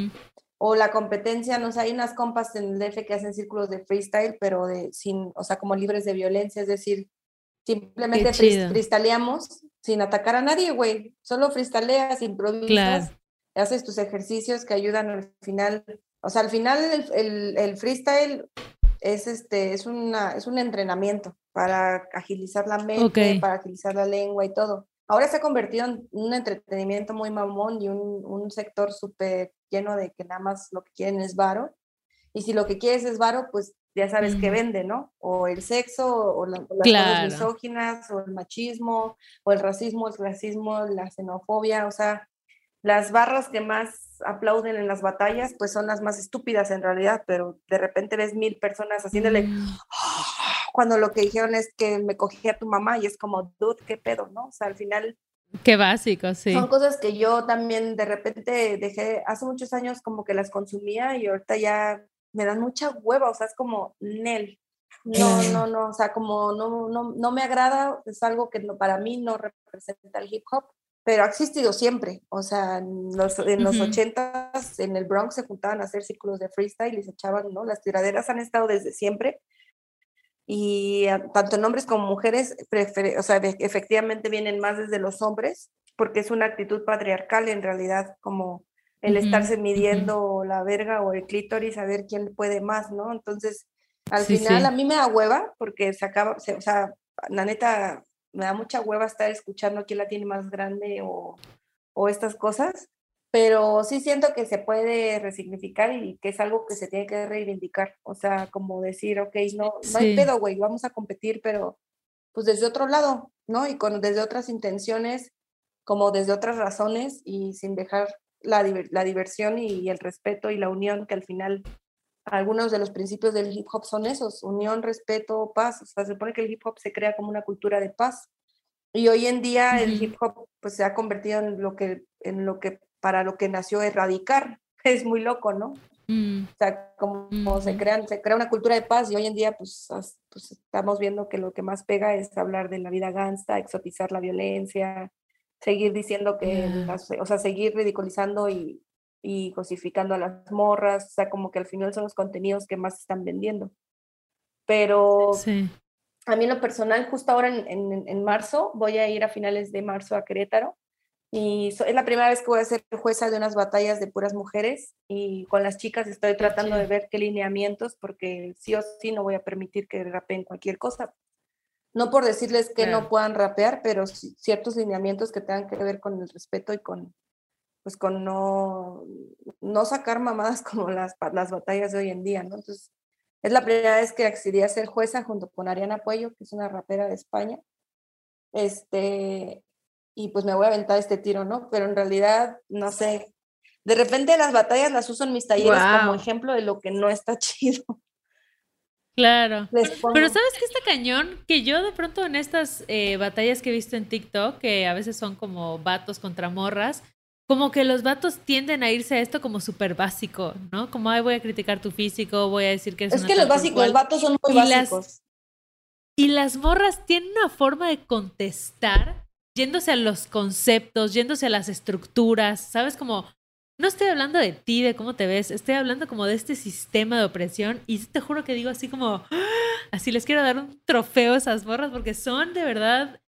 S3: O la competencia, no sé, hay unas compas en el DF que hacen círculos de freestyle, pero de sin, o sea, como libres de violencia, es decir, Simplemente freestaleamos sin atacar a nadie, güey. Solo freestaleas, improvisas, haces tus ejercicios que ayudan al final. O sea, al final el, el, freestyle es, este, es, una, es un entrenamiento para agilizar la mente, para agilizar la lengua y todo. Ahora se ha convertido en un entretenimiento muy mamón y un, un sector súper lleno de que nada más lo que quieren es varo. Y si lo que quieres es varo, pues ya sabes que vende, ¿no? O el sexo, o, las cosas misóginas, o el machismo, o el racismo, el clasismo, la xenofobia, o sea, las barras que más aplauden en las batallas, pues son las más estúpidas en realidad, pero de repente ves mil personas haciéndole, mm. (gasps) cuando lo que dijeron es que me cogí a tu mamá y es como, dude, qué pedo, ¿no? O sea, al final...
S1: Qué básico, sí.
S3: Son cosas que yo también de repente dejé, hace muchos años como que las consumía y ahorita ya me dan mucha hueva, o sea, es como Nel. No, no, no, o sea, como no, no, no me agrada, es algo que no, para mí no representa el hip hop, pero ha existido siempre. O sea, en los, en los 80 en el Bronx se juntaban a hacer círculos de freestyle y se echaban, ¿no? Las tiraderas han estado desde siempre. Y tanto en hombres como mujeres, o sea, efectivamente vienen más desde los hombres, porque es una actitud patriarcal en realidad, como el estarse midiendo la verga o el clítoris a ver quién puede más, ¿no? Entonces, al final a mí me da hueva porque se acaba, o sea, la neta, me da mucha hueva estar escuchando quién la tiene más grande o, o estas cosas, pero sí siento que se puede resignificar y que es algo que se tiene que reivindicar, o sea, como decir, ok, no, no hay pedo, güey, vamos a competir, pero pues desde otro lado, ¿no? Y con desde otras intenciones, como desde otras razones y sin dejar la, la diversión y el respeto y la unión, que al final algunos de los principios del hip hop son esos, unión, respeto, paz. O sea, se supone que el hip hop se crea como una cultura de paz. Y hoy en día el hip hop pues, se ha convertido en lo que, en lo que para lo que nació erradicar. (laughs) Es muy loco, ¿no? Mm. O sea, como, se, crean, se crea una cultura de paz y hoy en día pues, pues, estamos viendo que lo que más pega es hablar de la vida gangsta, exotizar la violencia, seguir diciendo que, o sea, seguir ridiculizando y, y cosificando a las morras, o sea, como que al final son los contenidos que más están vendiendo. Pero a mí en lo personal, justo ahora en, en, marzo, voy a ir a finales de marzo a Querétaro y es la primera vez que voy a ser jueza de unas batallas de puras mujeres y con las chicas estoy tratando de ver qué lineamientos porque sí o sí no voy a permitir que rapeen cualquier cosa. No por decirles que no puedan rapear, pero ciertos lineamientos que tengan que ver con el respeto y con, pues con no, no sacar mamadas (laughs) como las, las batallas de hoy en día, ¿no? Entonces, es la primera vez que accedí a ser jueza junto con Ariana Puello, que es una rapera de España. Este, y pues me voy a aventar este tiro, ¿no? Pero en realidad, no sé, de repente las batallas las uso en mis talleres como ejemplo de lo que no está (laughs) chido.
S1: Claro. Pero ¿sabes qué está cañón? Que yo de pronto en estas eh, batallas que he visto en TikTok, que a veces son como vatos contra morras, como que los vatos tienden a irse a esto como súper básico, ¿no? Como, ay, voy a criticar tu físico, voy a decir que
S3: es Es que los básicos, los vatos son muy básicos.
S1: y las morras tienen una forma de contestar yéndose a los conceptos, yéndose a las estructuras, ¿sabes? Como no estoy hablando de ti, de cómo te ves, estoy hablando como de este sistema de opresión y te juro que digo así como, ¡ah! así les quiero dar un trofeo a esas morras porque son de verdad,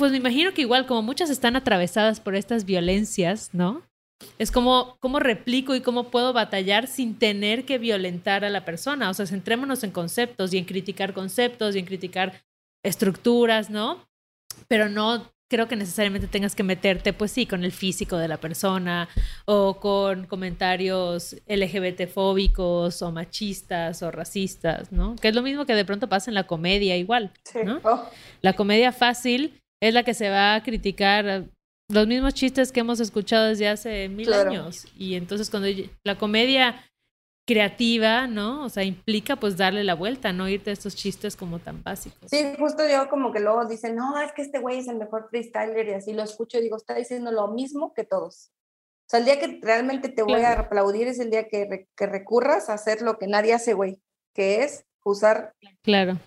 S1: pues me imagino que igual como muchas están atravesadas por estas violencias, ¿no? Es como cómo replico y cómo puedo batallar sin tener que violentar a la persona. O sea, centrémonos en conceptos y en criticar conceptos y en criticar estructuras, ¿no? Pero no creo que necesariamente tengas que meterte, pues sí, con el físico de la persona o con comentarios LGBT fóbicos o machistas o racistas, ¿no? Que es lo mismo que de pronto pasa en la comedia igual, ¿no? Oh. La comedia fácil es la que se va a criticar los mismos chistes que hemos escuchado desde hace mil años. Y entonces cuando la comedia creativa, ¿no? O sea, implica pues darle la vuelta, no irte a estos chistes como tan básicos.
S3: Sí, justo yo como que luego dicen, no, es que este güey es el mejor freestyler y así lo escucho y digo, está diciendo lo mismo que todos. O sea, el día que realmente te voy a aplaudir es el día que, que recurras a hacer lo que nadie hace, güey, que es usar
S1: claro.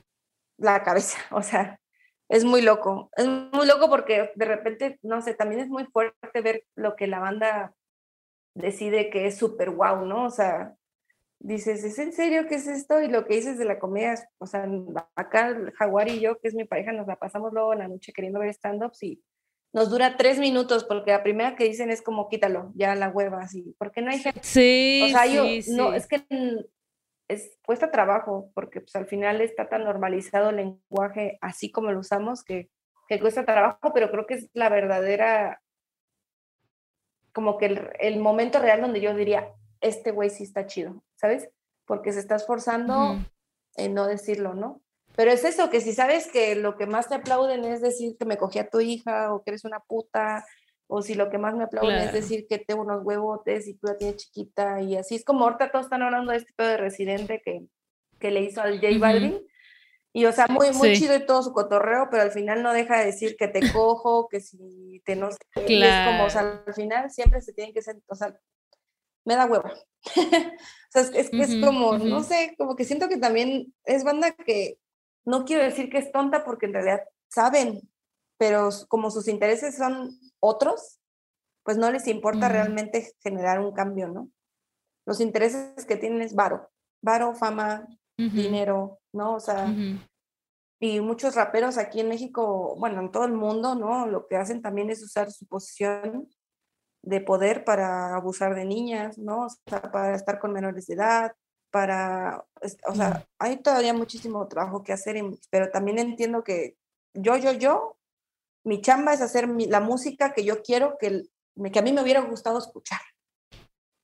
S3: la cabeza. (laughs) O sea, es muy loco. Es muy loco porque de repente, no sé, también es muy fuerte ver lo que la banda decide que es súper guau, ¿no? O sea, dices, ¿es en serio qué es esto? Y lo que dices de la comedia, o sea, acá Jaguar y yo, que es mi pareja, nos la pasamos luego en la noche queriendo ver stand-ups y nos dura tres minutos porque la primera que dicen es como quítalo, ya la hueva, así, porque no hay gente.
S1: Sí,
S3: o sea,
S1: sí,
S3: yo, no, es que es, cuesta trabajo porque pues al final está tan normalizado el lenguaje así como lo usamos que, que cuesta trabajo, pero creo que es la verdadera, como que el, el momento real donde yo diría, este güey sí está chido, ¿sabes? Porque se está esforzando en no decirlo, ¿no? Pero es eso, que si sabes que lo que más te aplauden es decir que me cogí a tu hija o que eres una puta, o si lo que más me aplauden es decir que tengo unos huevotes y tú la tienes chiquita y así. Es como ahorita todos están hablando de este pedo de residente que, que le hizo al J Balvin. Y o sea, muy, muy chido y todo su cotorreo, pero al final no deja de decir que te cojo, que si te no sé es como, o sea, al final siempre se tienen que ser, o sea, me da hueva. (laughs) o sea, es, que es como, no sé, como que siento que también es banda que no quiero decir que es tonta porque en realidad saben, pero como sus intereses son otros, pues no les importa realmente generar un cambio, ¿no? Los intereses que tienen es varo, varo, fama, dinero, ¿no? O sea, y muchos raperos aquí en México, bueno, en todo el mundo, ¿no? Lo que hacen también es usar su posición de poder para abusar de niñas, ¿no? O sea, para estar con menores de edad, para, o sea, hay todavía muchísimo trabajo que hacer, pero también entiendo que yo, yo, yo, mi chamba es hacer la música que yo quiero, que, que a mí me hubiera gustado escuchar.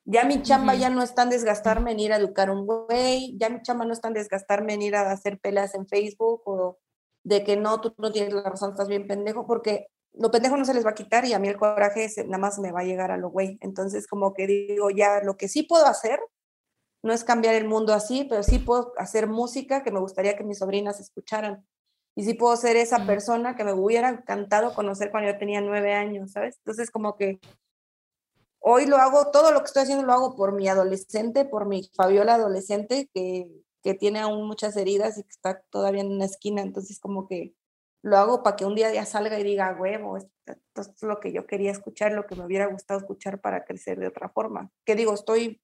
S3: Ya mi chamba ya no es tan desgastarme en ir a educar un güey, ya mi chamba no es tan desgastarme en ir a hacer peleas en Facebook o de que no, tú no tienes la razón, estás bien pendejo, porque lo pendejo no se les va a quitar y a mí el coraje nada más me va a llegar a lo güey. Entonces, como que digo, ya lo que sí puedo hacer no es cambiar el mundo así, pero sí puedo hacer música que me gustaría que mis sobrinas escucharan. Y sí puedo ser esa persona que me hubiera encantado conocer cuando yo tenía nueve años, ¿sabes? Entonces, como que hoy lo hago, todo lo que estoy haciendo lo hago por mi adolescente, por mi Fabiola adolescente, que, que tiene aún muchas heridas y que está todavía en una esquina. Entonces, como que lo hago para que un día ya salga y diga, huevo, esto, es lo que yo quería escuchar, lo que me hubiera gustado escuchar para crecer de otra forma. Que digo, estoy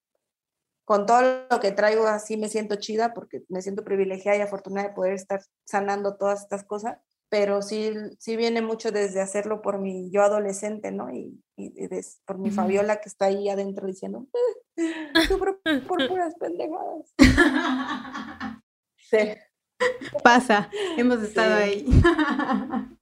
S3: con todo lo que traigo así, me siento chida porque me siento privilegiada y afortunada de poder estar sanando todas estas cosas, pero sí, sí viene mucho desde hacerlo por mi yo adolescente, ¿no? Y, y, por mi Fabiola que está ahí adentro diciendo, sufro (laughs) por puras pendejadas.
S2: Sí. Pasa, hemos estado ahí. (laughs)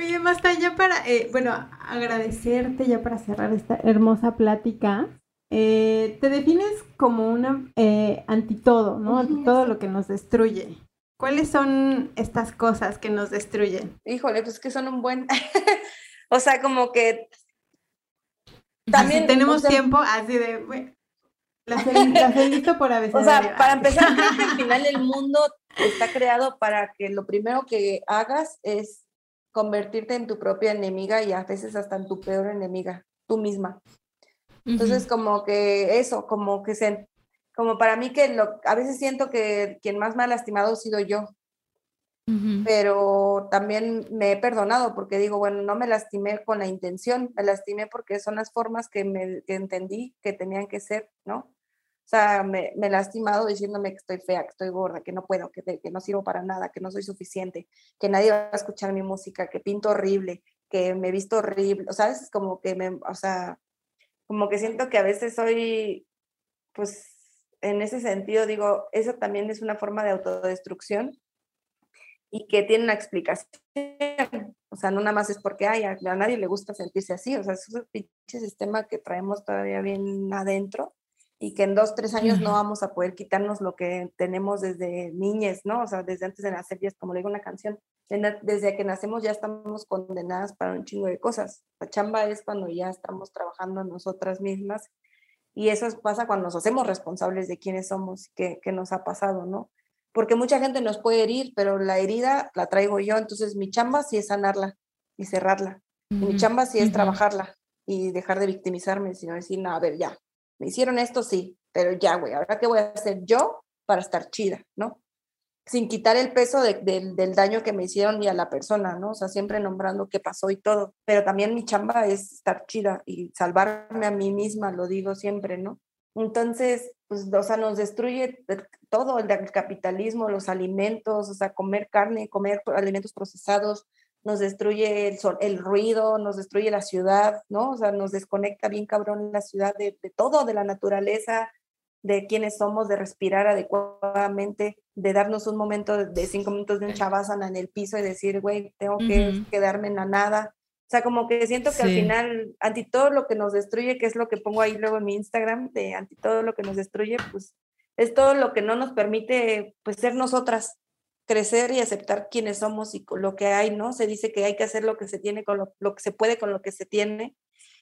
S2: Oye, Masta, ya para, eh, bueno, agradecerte ya para cerrar esta hermosa plática. Eh, te defines como una eh, anti todo, ¿no? Anti todo lo que nos destruye. ¿Cuáles son estas cosas que nos destruyen?
S3: Híjole, pues que son un buen... (laughs) o sea, como que...
S2: También tenemos tiempo así de... Las he, visto por veces. (laughs)
S3: O sea, para empezar, creo que al final el (laughs) mundo está creado para que lo primero que hagas es convertirte en tu propia enemiga y a veces hasta en tu peor enemiga, tú misma. Entonces, como que eso, como que se, como para mí que lo, a veces siento que quien más me ha lastimado ha sido yo. Pero también me he perdonado porque digo, bueno, no me lastimé con la intención, me lastimé porque son las formas que, me, que entendí que tenían que ser, ¿no? O sea, me, me, he lastimado diciéndome que estoy fea, que estoy gorda, que no puedo, que, que no sirvo para nada, que no soy suficiente, que nadie va a escuchar mi música, que pinto horrible, que me he visto horrible. O sea, es como que me, o sea, como que siento que a veces soy, pues, en ese sentido, digo, eso también es una forma de autodestrucción y que tiene una explicación. O sea, no nada más es porque ay, a, nadie le gusta sentirse así. O sea, es un pinche sistema que traemos todavía bien adentro y que en dos, tres años no vamos a poder quitarnos lo que tenemos desde niñez, ¿no? O sea, desde antes de nacer, ya es como le digo una canción, desde que nacemos ya estamos condenadas para un chingo de cosas. La chamba es cuando ya estamos trabajando en nosotras mismas Y eso pasa cuando nos hacemos responsables de quiénes somos, qué, qué nos ha pasado, ¿no? Porque mucha gente nos puede herir, pero la herida la traigo yo, entonces mi chamba sí es sanarla y cerrarla. Y mi chamba sí es trabajarla y dejar de victimizarme, sino decir, no, a ver, ya, me hicieron esto, sí, pero ya, güey, ahora qué voy a hacer yo para estar chida, ¿no? Sin quitar el peso del daño que me hicieron y a la persona, ¿no? O sea, siempre nombrando qué pasó y todo. Pero también mi chamba es estar chida y salvarme a mí misma, lo digo siempre, ¿no? Entonces, pues, o sea, nos destruye todo el capitalismo, los alimentos, o sea, comer carne, comer alimentos procesados, nos destruye el, el ruido, nos destruye la ciudad, ¿no? O sea, nos desconecta bien cabrón la ciudad de, de todo, de la naturaleza, de quiénes somos, de respirar adecuadamente, de darnos un momento de cinco minutos de un chavazana en el piso y decir, güey, tengo que quedarme en la nada. O sea, como que siento que al final, anti todo lo que nos destruye, que es lo que pongo ahí luego en mi Instagram, de anti todo lo que nos destruye, pues es todo lo que no nos permite, pues, ser nosotras, crecer y aceptar quiénes somos y lo que hay, ¿no? Se dice que hay que hacer lo que se tiene con lo, lo que se puede con lo que se tiene.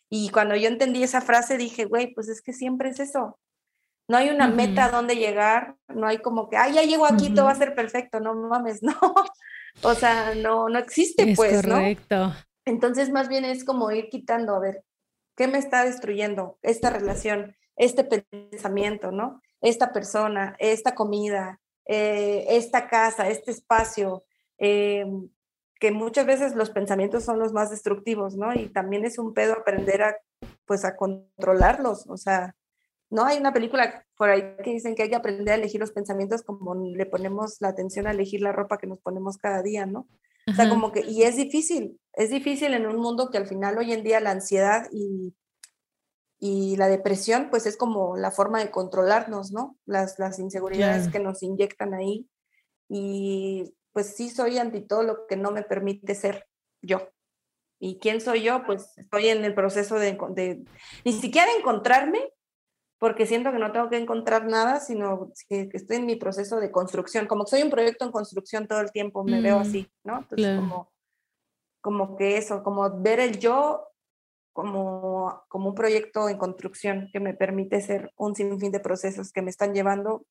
S3: Y cuando yo entendí esa frase dije, güey, pues es que siempre es eso. No hay una meta a dónde llegar, no hay como que, ah, ya llego aquí, todo va a ser perfecto, no mames, (laughs) no. O sea, no, no existe, pues, correcto. Entonces, más bien es como ir quitando, a ver, ¿qué me está destruyendo esta relación, este pensamiento, ¿no? Esta persona, esta comida, eh, esta casa, este espacio, eh, que muchas veces los pensamientos son los más destructivos, ¿no? Y también es un pedo aprender a, pues, a controlarlos, o sea, ¿no? Hay una película por ahí que dicen que hay que aprender a elegir los pensamientos como le ponemos la atención a elegir la ropa que nos ponemos cada día, ¿no? O sea, como que, y es difícil, es difícil en un mundo que al final hoy en día la ansiedad y, y la depresión, pues es como la forma de controlarnos, ¿no? Las, las inseguridades que nos inyectan ahí. Y pues sí soy anti todo lo que no me permite ser yo. ¿Y quién soy yo? Pues estoy en el proceso de, de ni siquiera encontrarme, porque siento que no tengo que encontrar nada, sino que, estoy en mi proceso de construcción, como que soy un proyecto en construcción todo el tiempo, me veo mm, así, ¿no? Entonces, como, como que eso, como ver el yo como, como un proyecto en construcción que me permite ser un sinfín de procesos que me están llevando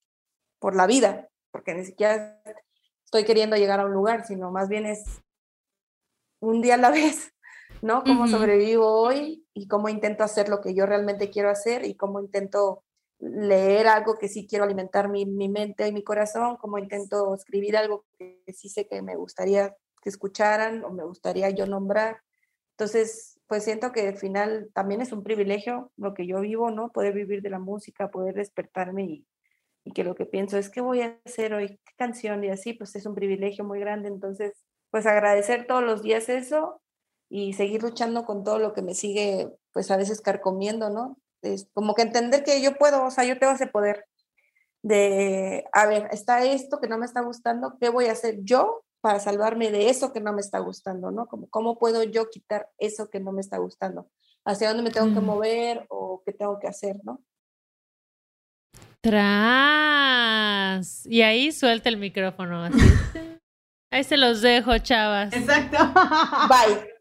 S3: por la vida, porque ni siquiera estoy queriendo llegar a un lugar, sino más bien es un día a la (laughs) vez, ¿no? Cómo sobrevivo hoy y cómo intento hacer lo que yo realmente quiero hacer y cómo intento leer algo que sí quiero alimentar mi, mi mente y mi corazón, cómo intento escribir algo que sí sé que me gustaría que escucharan o me gustaría yo nombrar. Entonces, pues siento que al final también es un privilegio lo que yo vivo, ¿no? Poder vivir de la música, poder despertarme y, y que lo que pienso es qué voy a hacer hoy, qué canción y así, pues es un privilegio muy grande. Entonces, pues agradecer todos los días eso y seguir luchando con todo lo que me sigue, pues a veces carcomiendo, ¿no? Es como que entender que yo puedo, o sea, yo tengo ese poder de, a ver, está esto que no me está gustando, ¿qué voy a hacer yo para salvarme de eso que no me está gustando, ¿no? Como, ¿Cómo puedo yo quitar eso que no me está gustando? ¿Hacia dónde me tengo que mover o qué tengo que hacer, ¿no?
S1: Tras. Y ahí suelta el micrófono. Así. (laughs) ahí se los dejo, chavas.
S2: Exacto.
S3: Bye.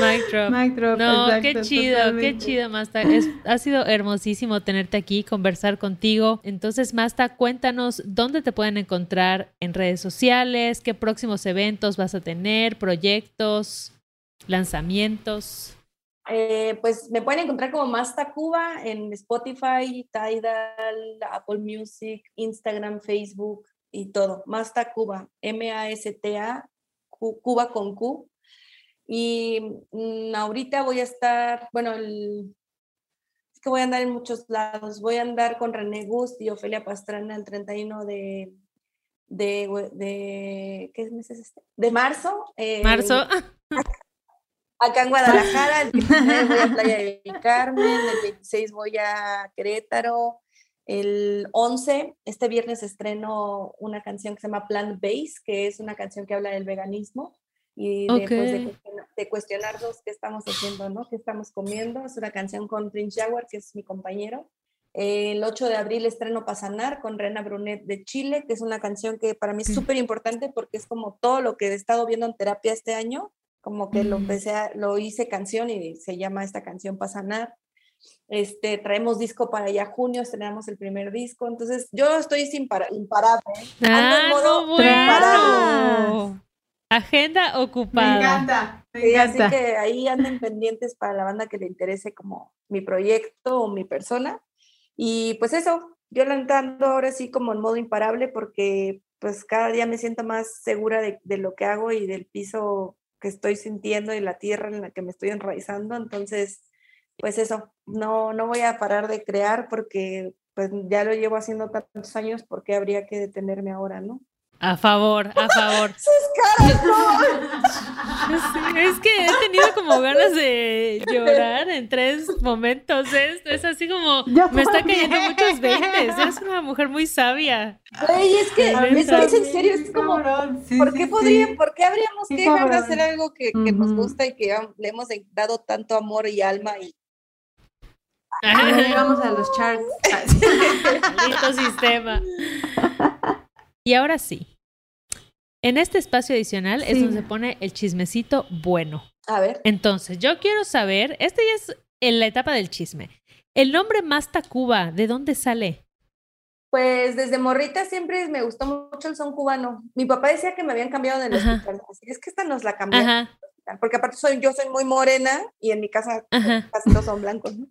S1: Mic drop. no, qué chido, qué chido, Masta. ha sido hermosísimo tenerte aquí, conversar contigo. Entonces, Masta, cuéntanos dónde te pueden encontrar en redes sociales, qué próximos eventos vas a tener, proyectos, lanzamientos.
S3: Eh, pues me pueden encontrar como Masta Cuba en Spotify, Tidal, Apple Music, Instagram, Facebook y todo. Masta Cuba, M-A-S-T-A, Cuba con Q, y mm, ahorita voy a estar, bueno, es que voy a andar en muchos lados. Voy a andar con René Gust y Ofelia Pastrana el 31 de, de, de ¿qué mes es este? De marzo.
S1: Eh, marzo. (laughs)
S3: Acá en Guadalajara, el 19 voy a Playa del Carmen, el 26 voy a Querétaro, el 11, este viernes estreno una canción que se llama Plant Base, que es una canción que habla del veganismo y de, de, cuestionarnos qué estamos haciendo, ¿no? ¿Qué estamos comiendo? Es una canción con Prince Jaguar, que es mi compañero. El 8 de abril estreno Pasanar con Rena Brunet de Chile, que es una canción que para mí es súper importante porque es como todo lo que he estado viendo en terapia este año, como que lo empecé, lo hice canción y se llama esta canción Pasanar. Este, traemos disco para ya junio, estrenamos el primer disco, entonces yo estoy sin para, imparable.
S1: Ah, no, bueno. Agenda ocupada.
S2: Me encanta, me
S3: Sí,
S2: encanta.
S3: así que ahí anden pendientes para la banda que le interese como mi proyecto o mi persona. Y pues eso, yo la ando ahora sí como en modo imparable porque pues cada día me siento más segura de, de lo que hago y del piso que estoy sintiendo y la tierra en la que me estoy enraizando. Entonces, pues eso, no, no voy a parar de crear porque pues ya lo llevo haciendo tantos años, ¿por qué habría que detenerme ahora, no?
S1: A favor, a favor. (laughs)
S3: ¡Sus caras, no!
S1: Sí, es que he tenido como ganas de llorar en tres momentos esto. Es así como me está cayendo muchos veintes. Eres una mujer muy sabia.
S3: Güey, es que, es que es en serio, es como,
S2: sí,
S3: ¿Por
S2: sí,
S3: qué,
S2: sí.
S3: podría, ¿Por qué habríamos
S2: Sí,
S3: que dejar de hacer algo que, que nos gusta y que le hemos dado tanto amor y alma? Y
S2: llegamos a los charts. (laughs)
S1: Maldito sistema. Y ahora sí. En este espacio adicional es donde se pone el chismecito bueno.
S3: a ver,
S1: Entonces, yo quiero saber, este ya es en la etapa del chisme. El nombre Masta Cuba, ¿de dónde sale?
S3: pues desde morrita siempre me gustó mucho el son cubano. Mi papá decía que me habían cambiado del
S1: Ajá.
S3: hospital. Así que es que esta nos la cambiaron. Porque aparte soy, yo soy muy morena y en mi casa
S1: ajá.
S3: casi todos son blancos, ¿no?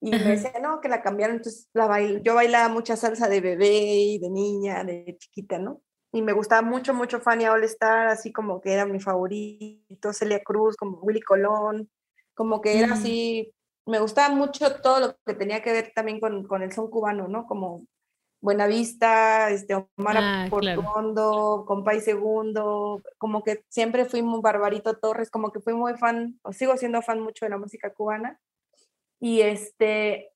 S3: Y
S1: Ajá.
S3: me decía, no, que la cambiaron. Entonces la bail- yo bailaba mucha salsa de bebé y de niña, de chiquita, ¿no? Y me gustaba mucho, mucho Fania All Star, así como que era mi favorito, Celia Cruz, como Willy Colón, como que era
S1: Mm.
S3: así, me gustaba mucho todo lo que tenía que ver también con, con el son cubano, ¿no? Como Buenavista, este, Omar
S1: Ah, claro.
S3: Portuondo, Compay Segundo, como que siempre fui muy Barbarito Torres, como que fui muy fan, o sigo siendo fan mucho de la música cubana. Y este,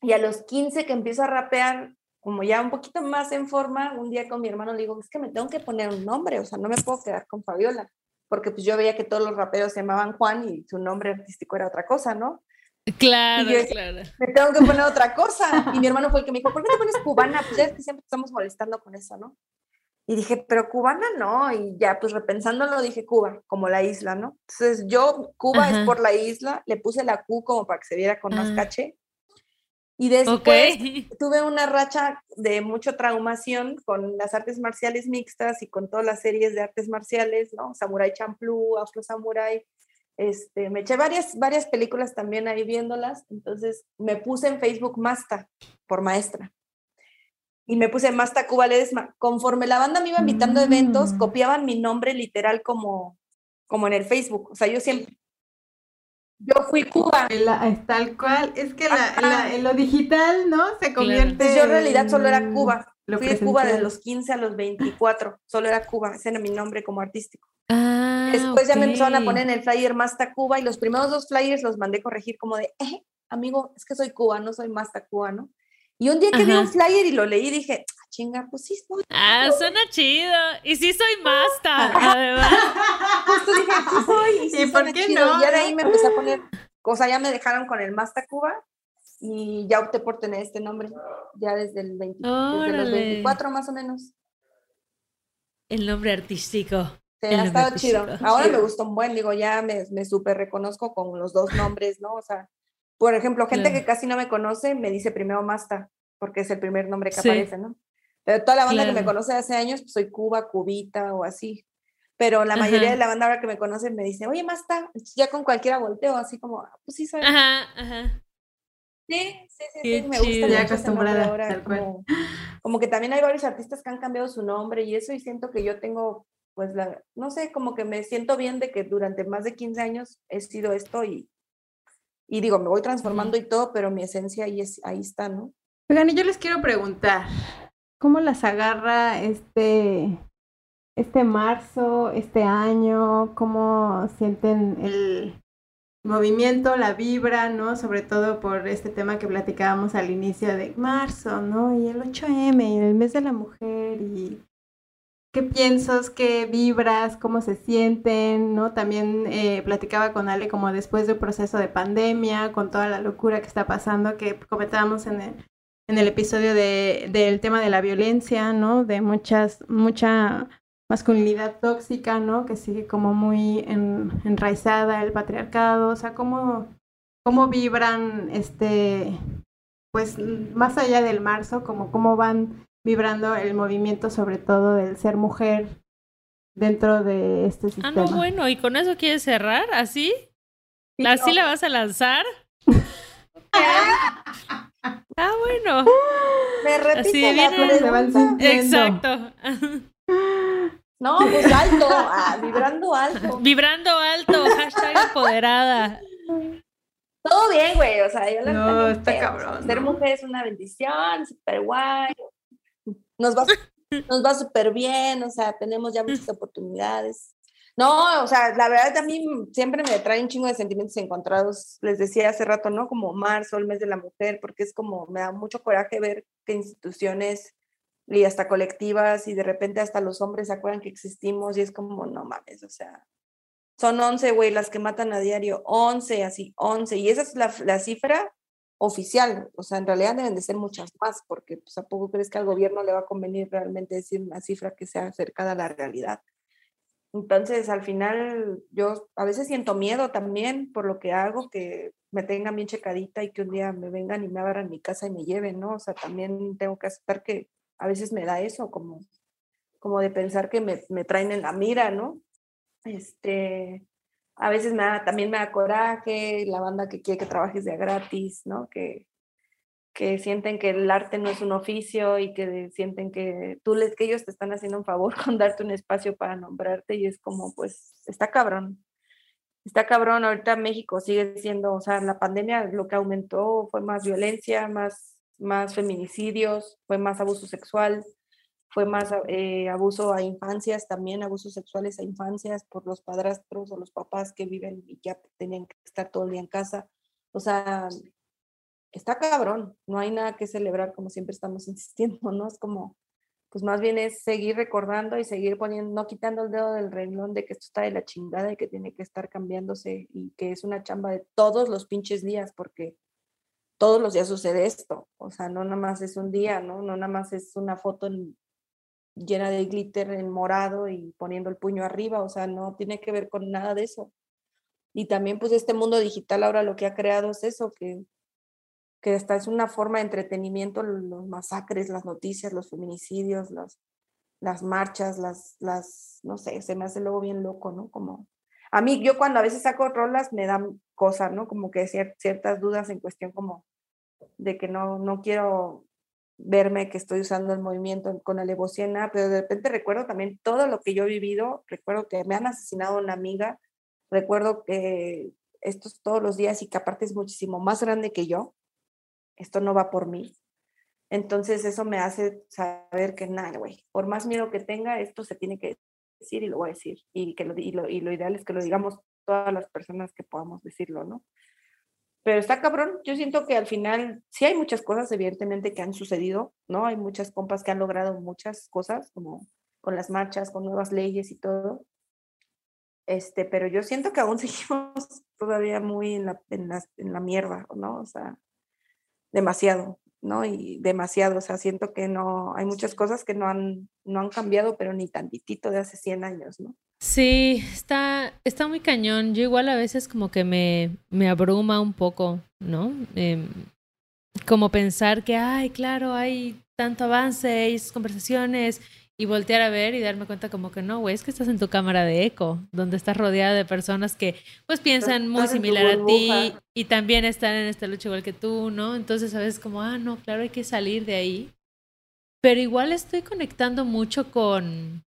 S3: y a los 15 que empiezo a rapear, como ya un poquito más en forma, un día con mi hermano le digo, es que me tengo que poner un nombre, o sea, no me puedo quedar con Fabiola, porque pues yo veía que todos los raperos se llamaban Juan y su nombre artístico era otra cosa, ¿no?
S1: Claro,
S3: yo-
S1: claro.
S3: me tengo que poner otra cosa. Y mi hermano fue el que me dijo, ¿por qué te pones cubana? Pues ya es que siempre estamos molestando con eso, ¿no? Y dije, pero cubana no. Y ya, pues repensándolo, dije Cuba, como la isla, ¿no? Entonces yo, Cuba
S1: Ajá.
S3: es por la isla, le puse la Q como para que se viera con más
S1: Ah.
S3: caché. Y después
S1: Ok. (laughs)
S3: tuve una racha de mucha traumación con las artes marciales mixtas y con todas las series de artes marciales, ¿no? Samurai Champloo, Afro Samurai. Este, me eché varias, varias películas también ahí viéndolas, entonces me puse en Facebook Masta por maestra. Y me puse Masta Cuba Ledesma. Conforme la banda me iba invitando a eventos,
S2: Mm.
S3: copiaban mi nombre literal como, como en el Facebook. O sea, yo siempre... Yo fui Cuba.
S2: La- es tal cual. Es que la,
S3: Ajá.
S2: la- en lo digital, ¿no? Se convierte.
S3: Yo en realidad solo era Cuba.
S2: lo
S3: Fui de Cuba de los 15 a los 24. Solo era Cuba. Ese era mi nombre como artístico.
S1: Ah,
S3: Después ya me empezaron a poner en el flyer Masta Cuba y los primeros dos flyers los mandé corregir como de, eh, amigo, es que soy Cuba, no soy Masta Cuba, ¿no? Y un día que vi un flyer y lo leí, dije, ah, chinga, pues sí, soy.
S1: Ah, suena chido. Y sí soy Masta, (laughs) además.
S3: Justo dije, sí soy. Y, sí
S2: ¿Y por qué
S3: chido.
S2: no,
S3: Y ya de ahí me empecé a poner, o sea, ya me dejaron con el Masta Cuba y ya opté por tener este nombre, ya desde, el 20 desde los
S1: Órale.
S3: 24 más o menos.
S1: El nombre artístico.
S3: Sí,
S1: El
S3: ha estado chido.
S1: artístico.
S3: Ahora
S2: Chido.
S3: me gustó un buen, digo, ya me, me súper reconozco con los dos nombres, ¿no? O sea, por ejemplo, gente
S1: Claro.
S3: que casi no me conoce me dice primero Masta, porque es el primer nombre que
S1: Sí.
S3: aparece, ¿no? Pero toda la banda que me
S1: Claro.
S3: conoce hace años, pues soy Cuba, Cubita o así. Pero la mayoría
S1: Ajá.
S3: de la banda ahora que me conoce me dice, oye, Masta, ya con cualquiera volteo, así como, "Ah, pues sí, soy.
S1: Ajá, ajá.
S3: Sí, sí, sí, sí, me gusta
S2: Ya acostumbrada,
S3: ahora,
S2: tal cual.
S3: como, como que también hay varios artistas que han cambiado su nombre y eso, y siento que yo tengo, pues, la, no sé, como que me siento bien de que durante más de 15 años he sido esto y, y digo, me voy transformando y todo, pero mi esencia ahí, es, ahí está, ¿no?
S2: Oigan, y yo les quiero preguntar, ¿cómo las agarra este, este marzo, este año? ¿Cómo sienten el movimiento, la vibra, ¿no? Sobre todo por este tema que platicábamos al inicio de marzo, ¿no? Y el 8M, y el mes de la mujer, y qué piensas, qué vibras, cómo se sienten, ¿no? También eh, platicaba con Ale como después de un proceso de pandemia, con toda la locura que está pasando, que comentábamos en el, en el episodio de, del tema de la violencia, ¿no? De muchas, mucha masculinidad tóxica, ¿no? Que sigue como muy en- enraizada el patriarcado, o sea, ¿cómo, cómo vibran, este, pues más allá del marzo, como cómo van vibrando el movimiento sobre todo del ser mujer dentro de este sistema.
S1: Ah, no, bueno, ¿y con eso quieres cerrar? ¿Así? ¿Así la vas a lanzar? (laughs) ah, bueno.
S3: Me repite la pregunta.
S1: Exacto. (laughs)
S3: No, pues alto, ah, vibrando alto.
S1: Vibrando alto, hashtag empoderada.
S3: Todo bien, güey, o sea, yo la
S2: No, está cabrón.
S3: Ser mujer es una bendición, súper guay. Nos va, nos va súper bien, o sea, tenemos ya muchas oportunidades. No, o sea, la verdad a mí siempre me trae un chingo de sentimientos encontrados. Les decía hace rato, ¿no? Como marzo, el mes de la mujer, porque es como, me da mucho coraje ver que instituciones y hasta colectivas y de repente hasta los hombres se acuerdan que existimos y es como, no mames, o sea, son 11, güey, las que matan a diario, 11, así, 11. Y esa es la, la, cifra oficial, o sea, en realidad deben de ser muchas más, porque pues a poco crees que al gobierno le va a convenir realmente decir una cifra que sea cercana a la realidad. Entonces, al final, yo a veces siento miedo también por lo que hago, que me tengan bien checadita y que un día me vengan y me abran mi casa y me lleven, ¿no? O sea, también tengo que aceptar que a veces me da eso, como, como de pensar que me, me traen en la mira, ¿no? Este, a veces me da, también me da coraje la banda que quiere que trabajes de gratis, ¿no? Que, que sienten que el arte no es un oficio y que sienten que tú les que ellos te están haciendo un favor (laughs) con darte un espacio para nombrarte y es como pues está cabrón. Está cabrón, ahorita México sigue siendo, o sea, la pandemia lo que aumentó fue más violencia, más más feminicidios, fue más abuso sexual, fue más eh, abuso a infancias también, abusos sexuales a infancias por los padrastros o los papás que viven y ya tenían que estar todo el día en casa. O sea, está cabrón, no hay nada que celebrar como siempre estamos (laughs) insistiendo, ¿no? Es como, pues más bien es seguir recordando y seguir poniendo, no quitando el dedo del renglón de que esto está de la chingada y que tiene que estar cambiándose y que es una chamba de todos los pinches días porque todos los días sucede esto, o sea, no nada más es un día, ¿no? No nada más es una foto llena de glitter en morado y poniendo el puño arriba, o sea, no tiene que ver con nada de eso. Y también pues este mundo digital ahora lo que ha creado es eso, que, que hasta es una forma de entretenimiento, los masacres, las noticias, los feminicidios, las, las marchas, las, las, no sé, se me hace luego bien loco, ¿no? Como, a mí, yo cuando a veces saco rolas me dan cosas, ¿no? Como que ciertas dudas en cuestión como de que no, no quiero verme que estoy usando el movimiento con alevosía, pero de repente recuerdo también todo lo que yo he vivido, recuerdo que me han asesinado una amiga, recuerdo que esto es todos los días y que aparte es muchísimo más grande que yo, esto no va por mí. Entonces eso me hace saber que nada, güey, por más miedo que tenga, esto se tiene que decir y lo voy a decir. Y, que lo, y, lo, y lo ideal es que lo digamos todas las personas que podamos decirlo, ¿no? Pero está cabrón, yo siento que al final sí hay muchas cosas evidentemente que han sucedido, ¿no? Hay muchas compas que han logrado muchas cosas, como con las marchas, con nuevas leyes y todo. Este, pero yo siento que aún (laughs) seguimos todavía muy en la, en la, en la mierda, ¿no? O sea, demasiado, ¿no? Y demasiado, o sea, siento que no, hay muchas cosas que no han, no han cambiado, pero ni tantitito de hace 100 años, ¿no?
S1: Sí, está, está muy cañón. Yo igual a veces como que me, me abruma un poco, ¿no? Em, como pensar que, ay, claro, hay tanto avance, hay conversaciones, y voltear a ver y darme cuenta como que no, güey, es que estás en tu cámara de eco, donde estás rodeada de personas que pues piensan muy similar a ti y también están en esta lucha igual que tú, ¿no? Entonces a veces como, ah, no, claro, hay que salir de ahí. Pero igual estoy conectando mucho con,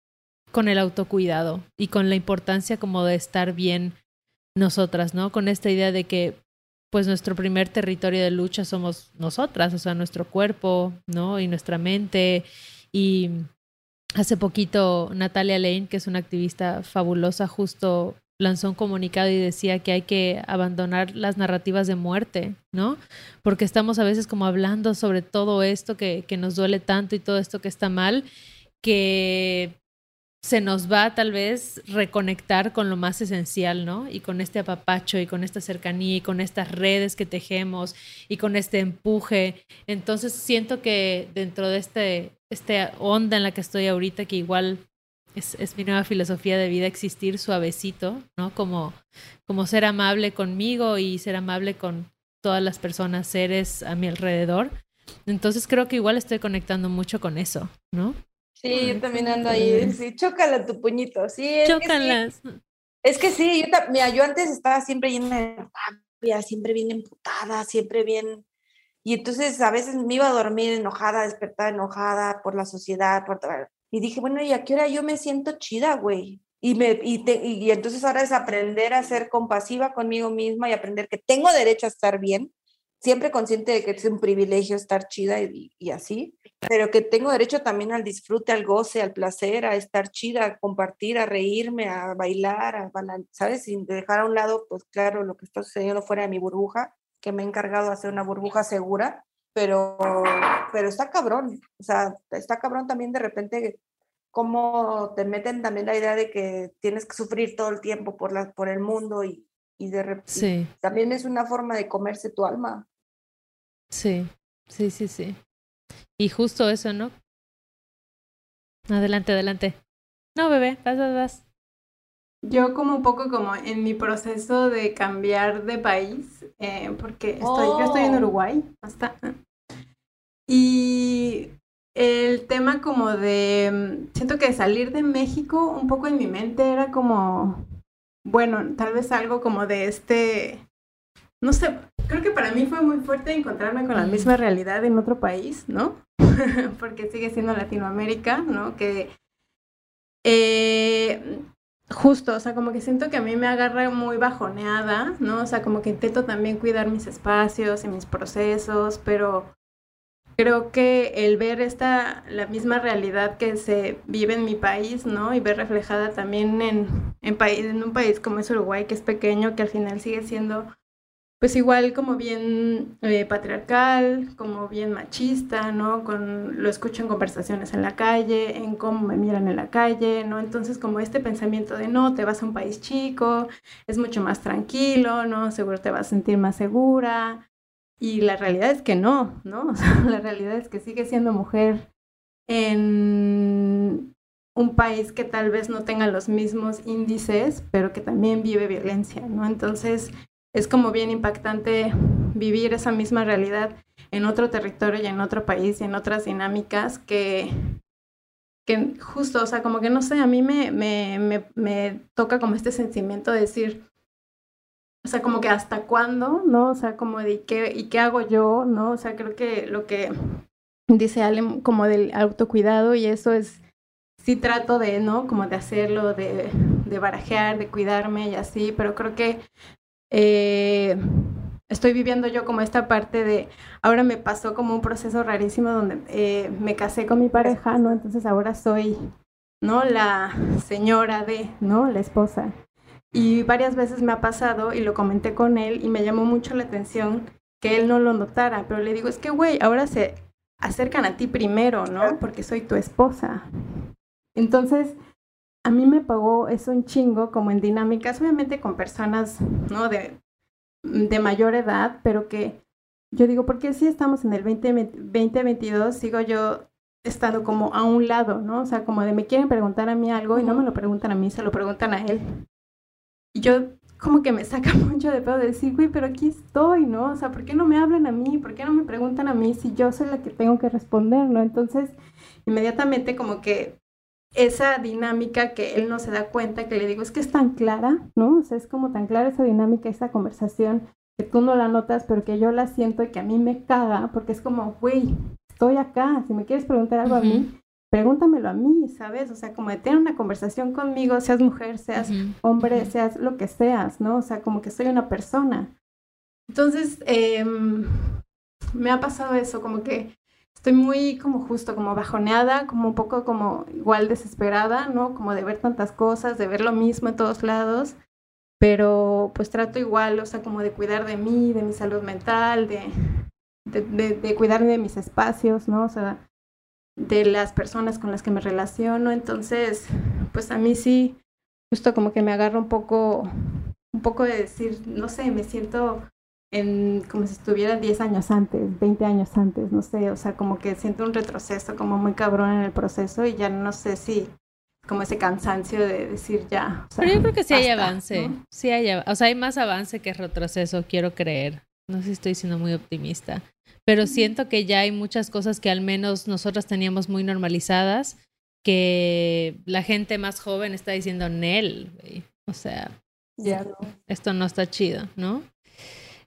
S1: con el autocuidado y con la importancia como de estar bien nosotras, ¿no? Con esta idea de que pues nuestro primer territorio de lucha somos nosotras, o sea, nuestro cuerpo, ¿no? Y nuestra mente. Y hace poquito Natalia Lane, que es una activista fabulosa, justo lanzó un comunicado y decía que hay que abandonar las narrativas de muerte, ¿no? Porque estamos a veces como hablando sobre todo esto que, que nos duele tanto y todo esto que está mal, que se nos va tal vez reconectar con lo más esencial, ¿no? Y con este apapacho y con esta cercanía y con estas redes que tejemos y con este empuje. Entonces siento que dentro de este, esta onda en la que estoy ahorita, que igual es, es, mi nueva filosofía de vida, existir suavecito, ¿no? Como, como ser amable conmigo y ser amable con todas las personas, seres a mi alrededor. Entonces creo que igual estoy conectando mucho con eso, ¿no?
S3: Sí, yo también ando ahí. Sí, chócala tu puñito. Sí, es
S1: Chócalas.
S3: Que sí. Es que sí, yo, mira, yo antes estaba siempre llena de rabia, siempre bien emputada, siempre bien. Y entonces a veces me iba a dormir enojada, despertar enojada por la sociedad, por y dije, bueno, ¿y a qué hora yo me siento chida, güey? Y, me, y, te, y, entonces ahora es aprender a ser compasiva conmigo misma y aprender que tengo derecho a estar bien, siempre consciente de que es un privilegio estar chida y, así, pero que tengo derecho también al disfrute, al goce, al placer, a estar chida, a compartir, a reírme, a bailar, a ¿sabes? Sin dejar a un lado, pues claro, lo que está sucediendo fuera de mi burbuja, que me he encargado de hacer una burbuja segura, pero, pero está cabrón, o sea, está cabrón también de repente cómo te meten también la idea de que tienes que sufrir todo el tiempo por, la, por el mundo y, y de repente
S1: Sí,
S3: también es una forma de comerse tu alma.
S1: sí, sí, sí, sí. Y justo eso, ¿no? Adelante, adelante. No, bebé, vas, vas, vas.
S2: Yo como un poco como en mi proceso de cambiar de país, eh, porque estoy, yo estoy en
S3: Oh.
S2: Uruguay, hasta. Y el tema como de, mm, siento que salir de México, un poco en mi mente era como, bueno, tal vez algo como de este, no sé, creo que para mí fue muy fuerte encontrarme con la misma realidad en otro país, ¿no? (laughs) porque sigue siendo Latinoamérica, ¿no? Que eh, justo, o sea, como que siento que a mí me agarra muy bajoneada, ¿no? O sea, como que intento también cuidar mis espacios y mis procesos, pero creo que el ver esta, la misma realidad que se vive en mi país, ¿no? Y ver reflejada también en, en, país, en un país como es Uruguay, que es pequeño, que al final sigue siendo pues igual como bien eh, patriarcal, como bien machista, ¿no? Con, lo escucho en conversaciones en la calle, en cómo me miran en la calle, ¿no? Entonces como este pensamiento de no, te vas a un país chico, es mucho más tranquilo, ¿no? Seguro te vas a sentir más segura. Y la realidad es que no, ¿no? (laughs) O sea, la realidad es que sigue siendo mujer en un país que tal vez no tenga los mismos índices, pero que también vive violencia, ¿no? Entonces es como bien impactante vivir esa misma realidad en otro territorio y en otro país y en otras dinámicas que, que justo, o sea, como que no sé, a mí me, me, me, me toca como este sentimiento de decir, o sea, como que hasta cuándo, ¿no? O sea, como de qué, y qué hago yo, ¿no? O sea, creo que lo que dice Ale como del autocuidado y eso es, sí trato de, ¿no? Como de hacerlo, de, de barajear, de cuidarme y así, pero creo que eh, estoy viviendo yo como esta parte de, ahora me pasó como un proceso rarísimo donde eh, me casé con mi pareja, ¿no? Entonces ahora soy, ¿no? La señora de, ¿no? La esposa. Y varias veces me ha pasado y lo comenté con él y me llamó mucho la atención que él no lo notara, pero le digo, es que, güey, ahora se acercan a ti primero, ¿no? Porque soy tu esposa. Entonces, a mí me pagó eso un chingo, como en dinámicas, obviamente con personas, ¿no? De, de mayor edad, pero que yo digo, ¿por qué si estamos en el 20, 2022 sigo yo estando como a un lado, ¿no? O sea, como de me quieren preguntar a mí algo y no me lo preguntan a mí, se lo preguntan a él. Y yo como que me saca (laughs) mucho de pedo de decir, güey, pero aquí estoy, ¿no? O sea, ¿por qué no me hablan a mí? ¿Por qué no me preguntan a mí si yo soy la que tengo que responder, ¿no? Entonces, inmediatamente como que esa dinámica que él no se da cuenta, que le digo, es que es tan clara, ¿no? O sea, es como tan clara esa dinámica, esa conversación, que tú no la notas, pero que yo la siento y que a mí me caga, porque es como, güey, estoy acá, si me quieres preguntar algo a mí, pregúntamelo a mí, ¿sabes? O sea, como de tener una conversación conmigo, seas mujer, seas uh -huh. hombre, seas lo que seas, ¿no? O sea, como que soy una persona. Entonces, eh, me ha pasado eso, como que estoy muy como justo, como bajoneada, como un poco como igual desesperada, ¿no? Como de ver tantas cosas, de ver lo mismo en todos lados, pero pues trato igual, o sea, como de cuidar de mí, de mi salud mental, de, de, de, de cuidar de mis espacios, ¿no? O sea, de las personas con las que me relaciono, entonces, pues a mí sí, justo como que me agarra un poco, un poco de decir, no sé, me siento en, como si estuviera 10 años antes, 20 años antes, no sé, o sea, como que siento un retroceso como muy cabrón en el proceso y ya no sé si como ese cansancio de decir ya.
S1: Pero yo creo que sí hay avance, sí hay, o sea, hay más avance que retroceso, quiero creer. No sé si estoy siendo muy optimista, pero siento que ya hay muchas cosas que al menos nosotros teníamos muy normalizadas, que la gente más joven está diciendo Nel, o sea, ya esto no está chido, ¿no?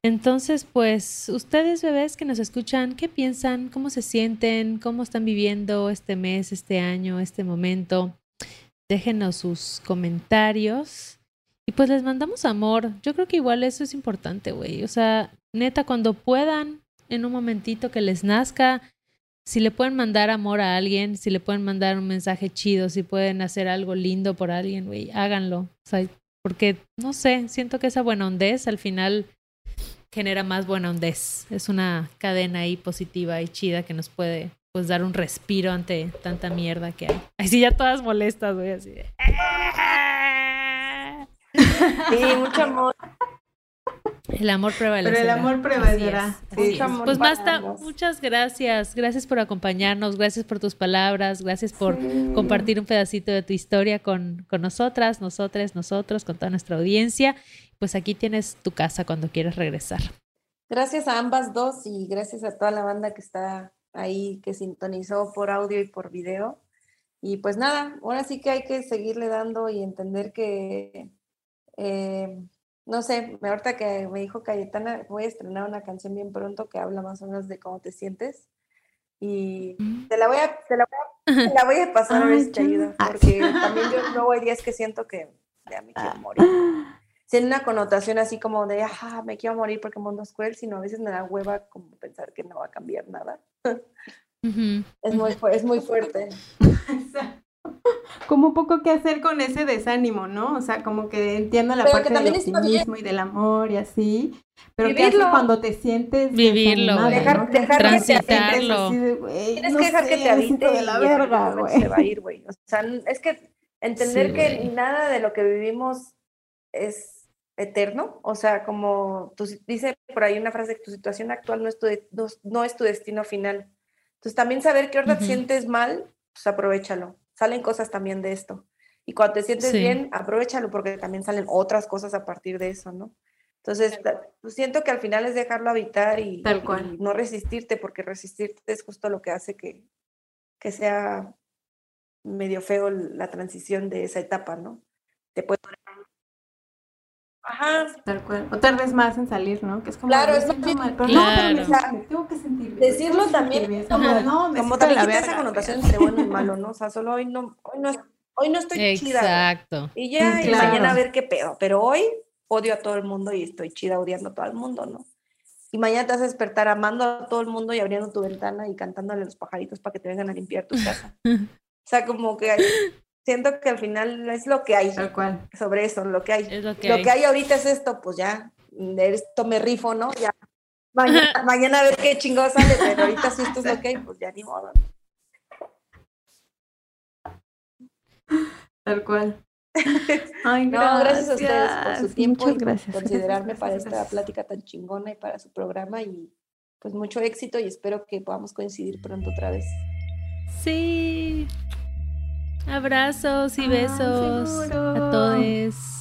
S1: Entonces, pues, ustedes bebés que nos escuchan, ¿qué piensan? ¿Cómo se sienten? ¿Cómo están viviendo este mes, este año, este momento? Déjenos sus comentarios. Y pues les mandamos amor. Yo creo que igual eso es importante, güey. O sea, neta, cuando puedan, en un momentito que les nazca, si le pueden mandar amor a alguien, si le pueden mandar un mensaje chido, si pueden hacer algo lindo por alguien, güey, háganlo. O sea, porque, no sé, siento que esa buena hondez al final genera más buena hondez. Es una cadena ahí positiva y chida que nos puede pues dar un respiro ante tanta mierda que hay. Así ya todas molestas, güey, así de...
S3: Sí, mucho amor.
S1: El amor prevalecerá.
S2: Pero el amor prevalecerá.
S1: pues basta, muchas gracias. Gracias por acompañarnos, gracias por tus palabras, gracias por compartir un pedacito de tu historia con, con nosotras, nosotras, nosotros, con toda nuestra audiencia pues aquí tienes tu casa cuando quieras regresar.
S3: Gracias a ambas dos y gracias a toda la banda que está ahí, que sintonizó por audio y por video. Y pues nada, ahora sí que hay que seguirle dando y entender que, eh, no sé, ahorita que me dijo Cayetana, voy a estrenar una canción bien pronto que habla más o menos de cómo te sientes. Y mm. te la voy a, te la voy a, pasar a ver si te ayuda, porque también yo luego hay días que siento que ya me quiero morir (gasps) tiene una connotación así como de, ah, me quiero morir porque el mundo es cruel, sino a veces me da hueva como pensar que no va a cambiar nada. es, muy, es muy fuerte. (laughs) (laughs)
S2: como un poco qué hacer con ese desánimo, ¿no? O sea, como que entiendo la parte del optimismo y del amor y así, pero ¿qué haces cuando te sientes
S1: vivirlo,
S3: dejar, dejar transitarlo. Tienes que dejar que te habite de la verga, güey. Se va a ir, güey. O sea, es que entender que nada de lo que vivimos es eterno, o sea, como tú, dice por ahí una frase que tu situación actual no es tu, no, es tu destino final. Entonces también saber que ahorita te sientes mal, pues aprovechalo. Salen cosas también de esto. Y cuando te sientes bien, aprovechalo porque también salen otras cosas a partir de eso, ¿no? Entonces, pues siento que al final es dejarlo habitar y, no resistirte, porque resistirte es justo lo que hace que, que sea medio feo la transición de esa etapa, ¿no? Te puede
S2: Ajá. Tal cual. O tardes más en salir, ¿no? Que es como.
S3: Claro, es mal, pero claro. no, me, tengo que sentir. Decirlo también, como, no, como te la esa connotación entre bueno y malo, ¿no? O sea, solo hoy no, hoy no, hoy no estoy chida.
S1: Exacto.
S3: Y ya, y mañana a ver qué pedo. Pero hoy odio a todo el mundo y estoy chida odiando a todo el mundo, ¿no? Y mañana te vas a despertar amando a todo el mundo y abriendo tu ventana y cantándole a los pajaritos para que te vengan a limpiar tu casa. (laughs) o sea, como que siento que al final es lo que hay.
S2: Tal cual.
S3: Sobre eso, lo que hay. lo, que, hay. ahorita es esto, pues ya, esto me rifo, ¿no? Ya. Mañana, (laughs) mañana a ver qué chingón sale, pero ahorita si esto es lo que hay, pues ya ni modo.
S2: Tal cual. (laughs)
S3: Ay, no, gracias. a ustedes por su tiempo y gracias, considerarme para esta plática tan chingona y para su programa y pues mucho éxito y espero que podamos coincidir pronto otra vez.
S1: Sí. Abrazos y besos a todos.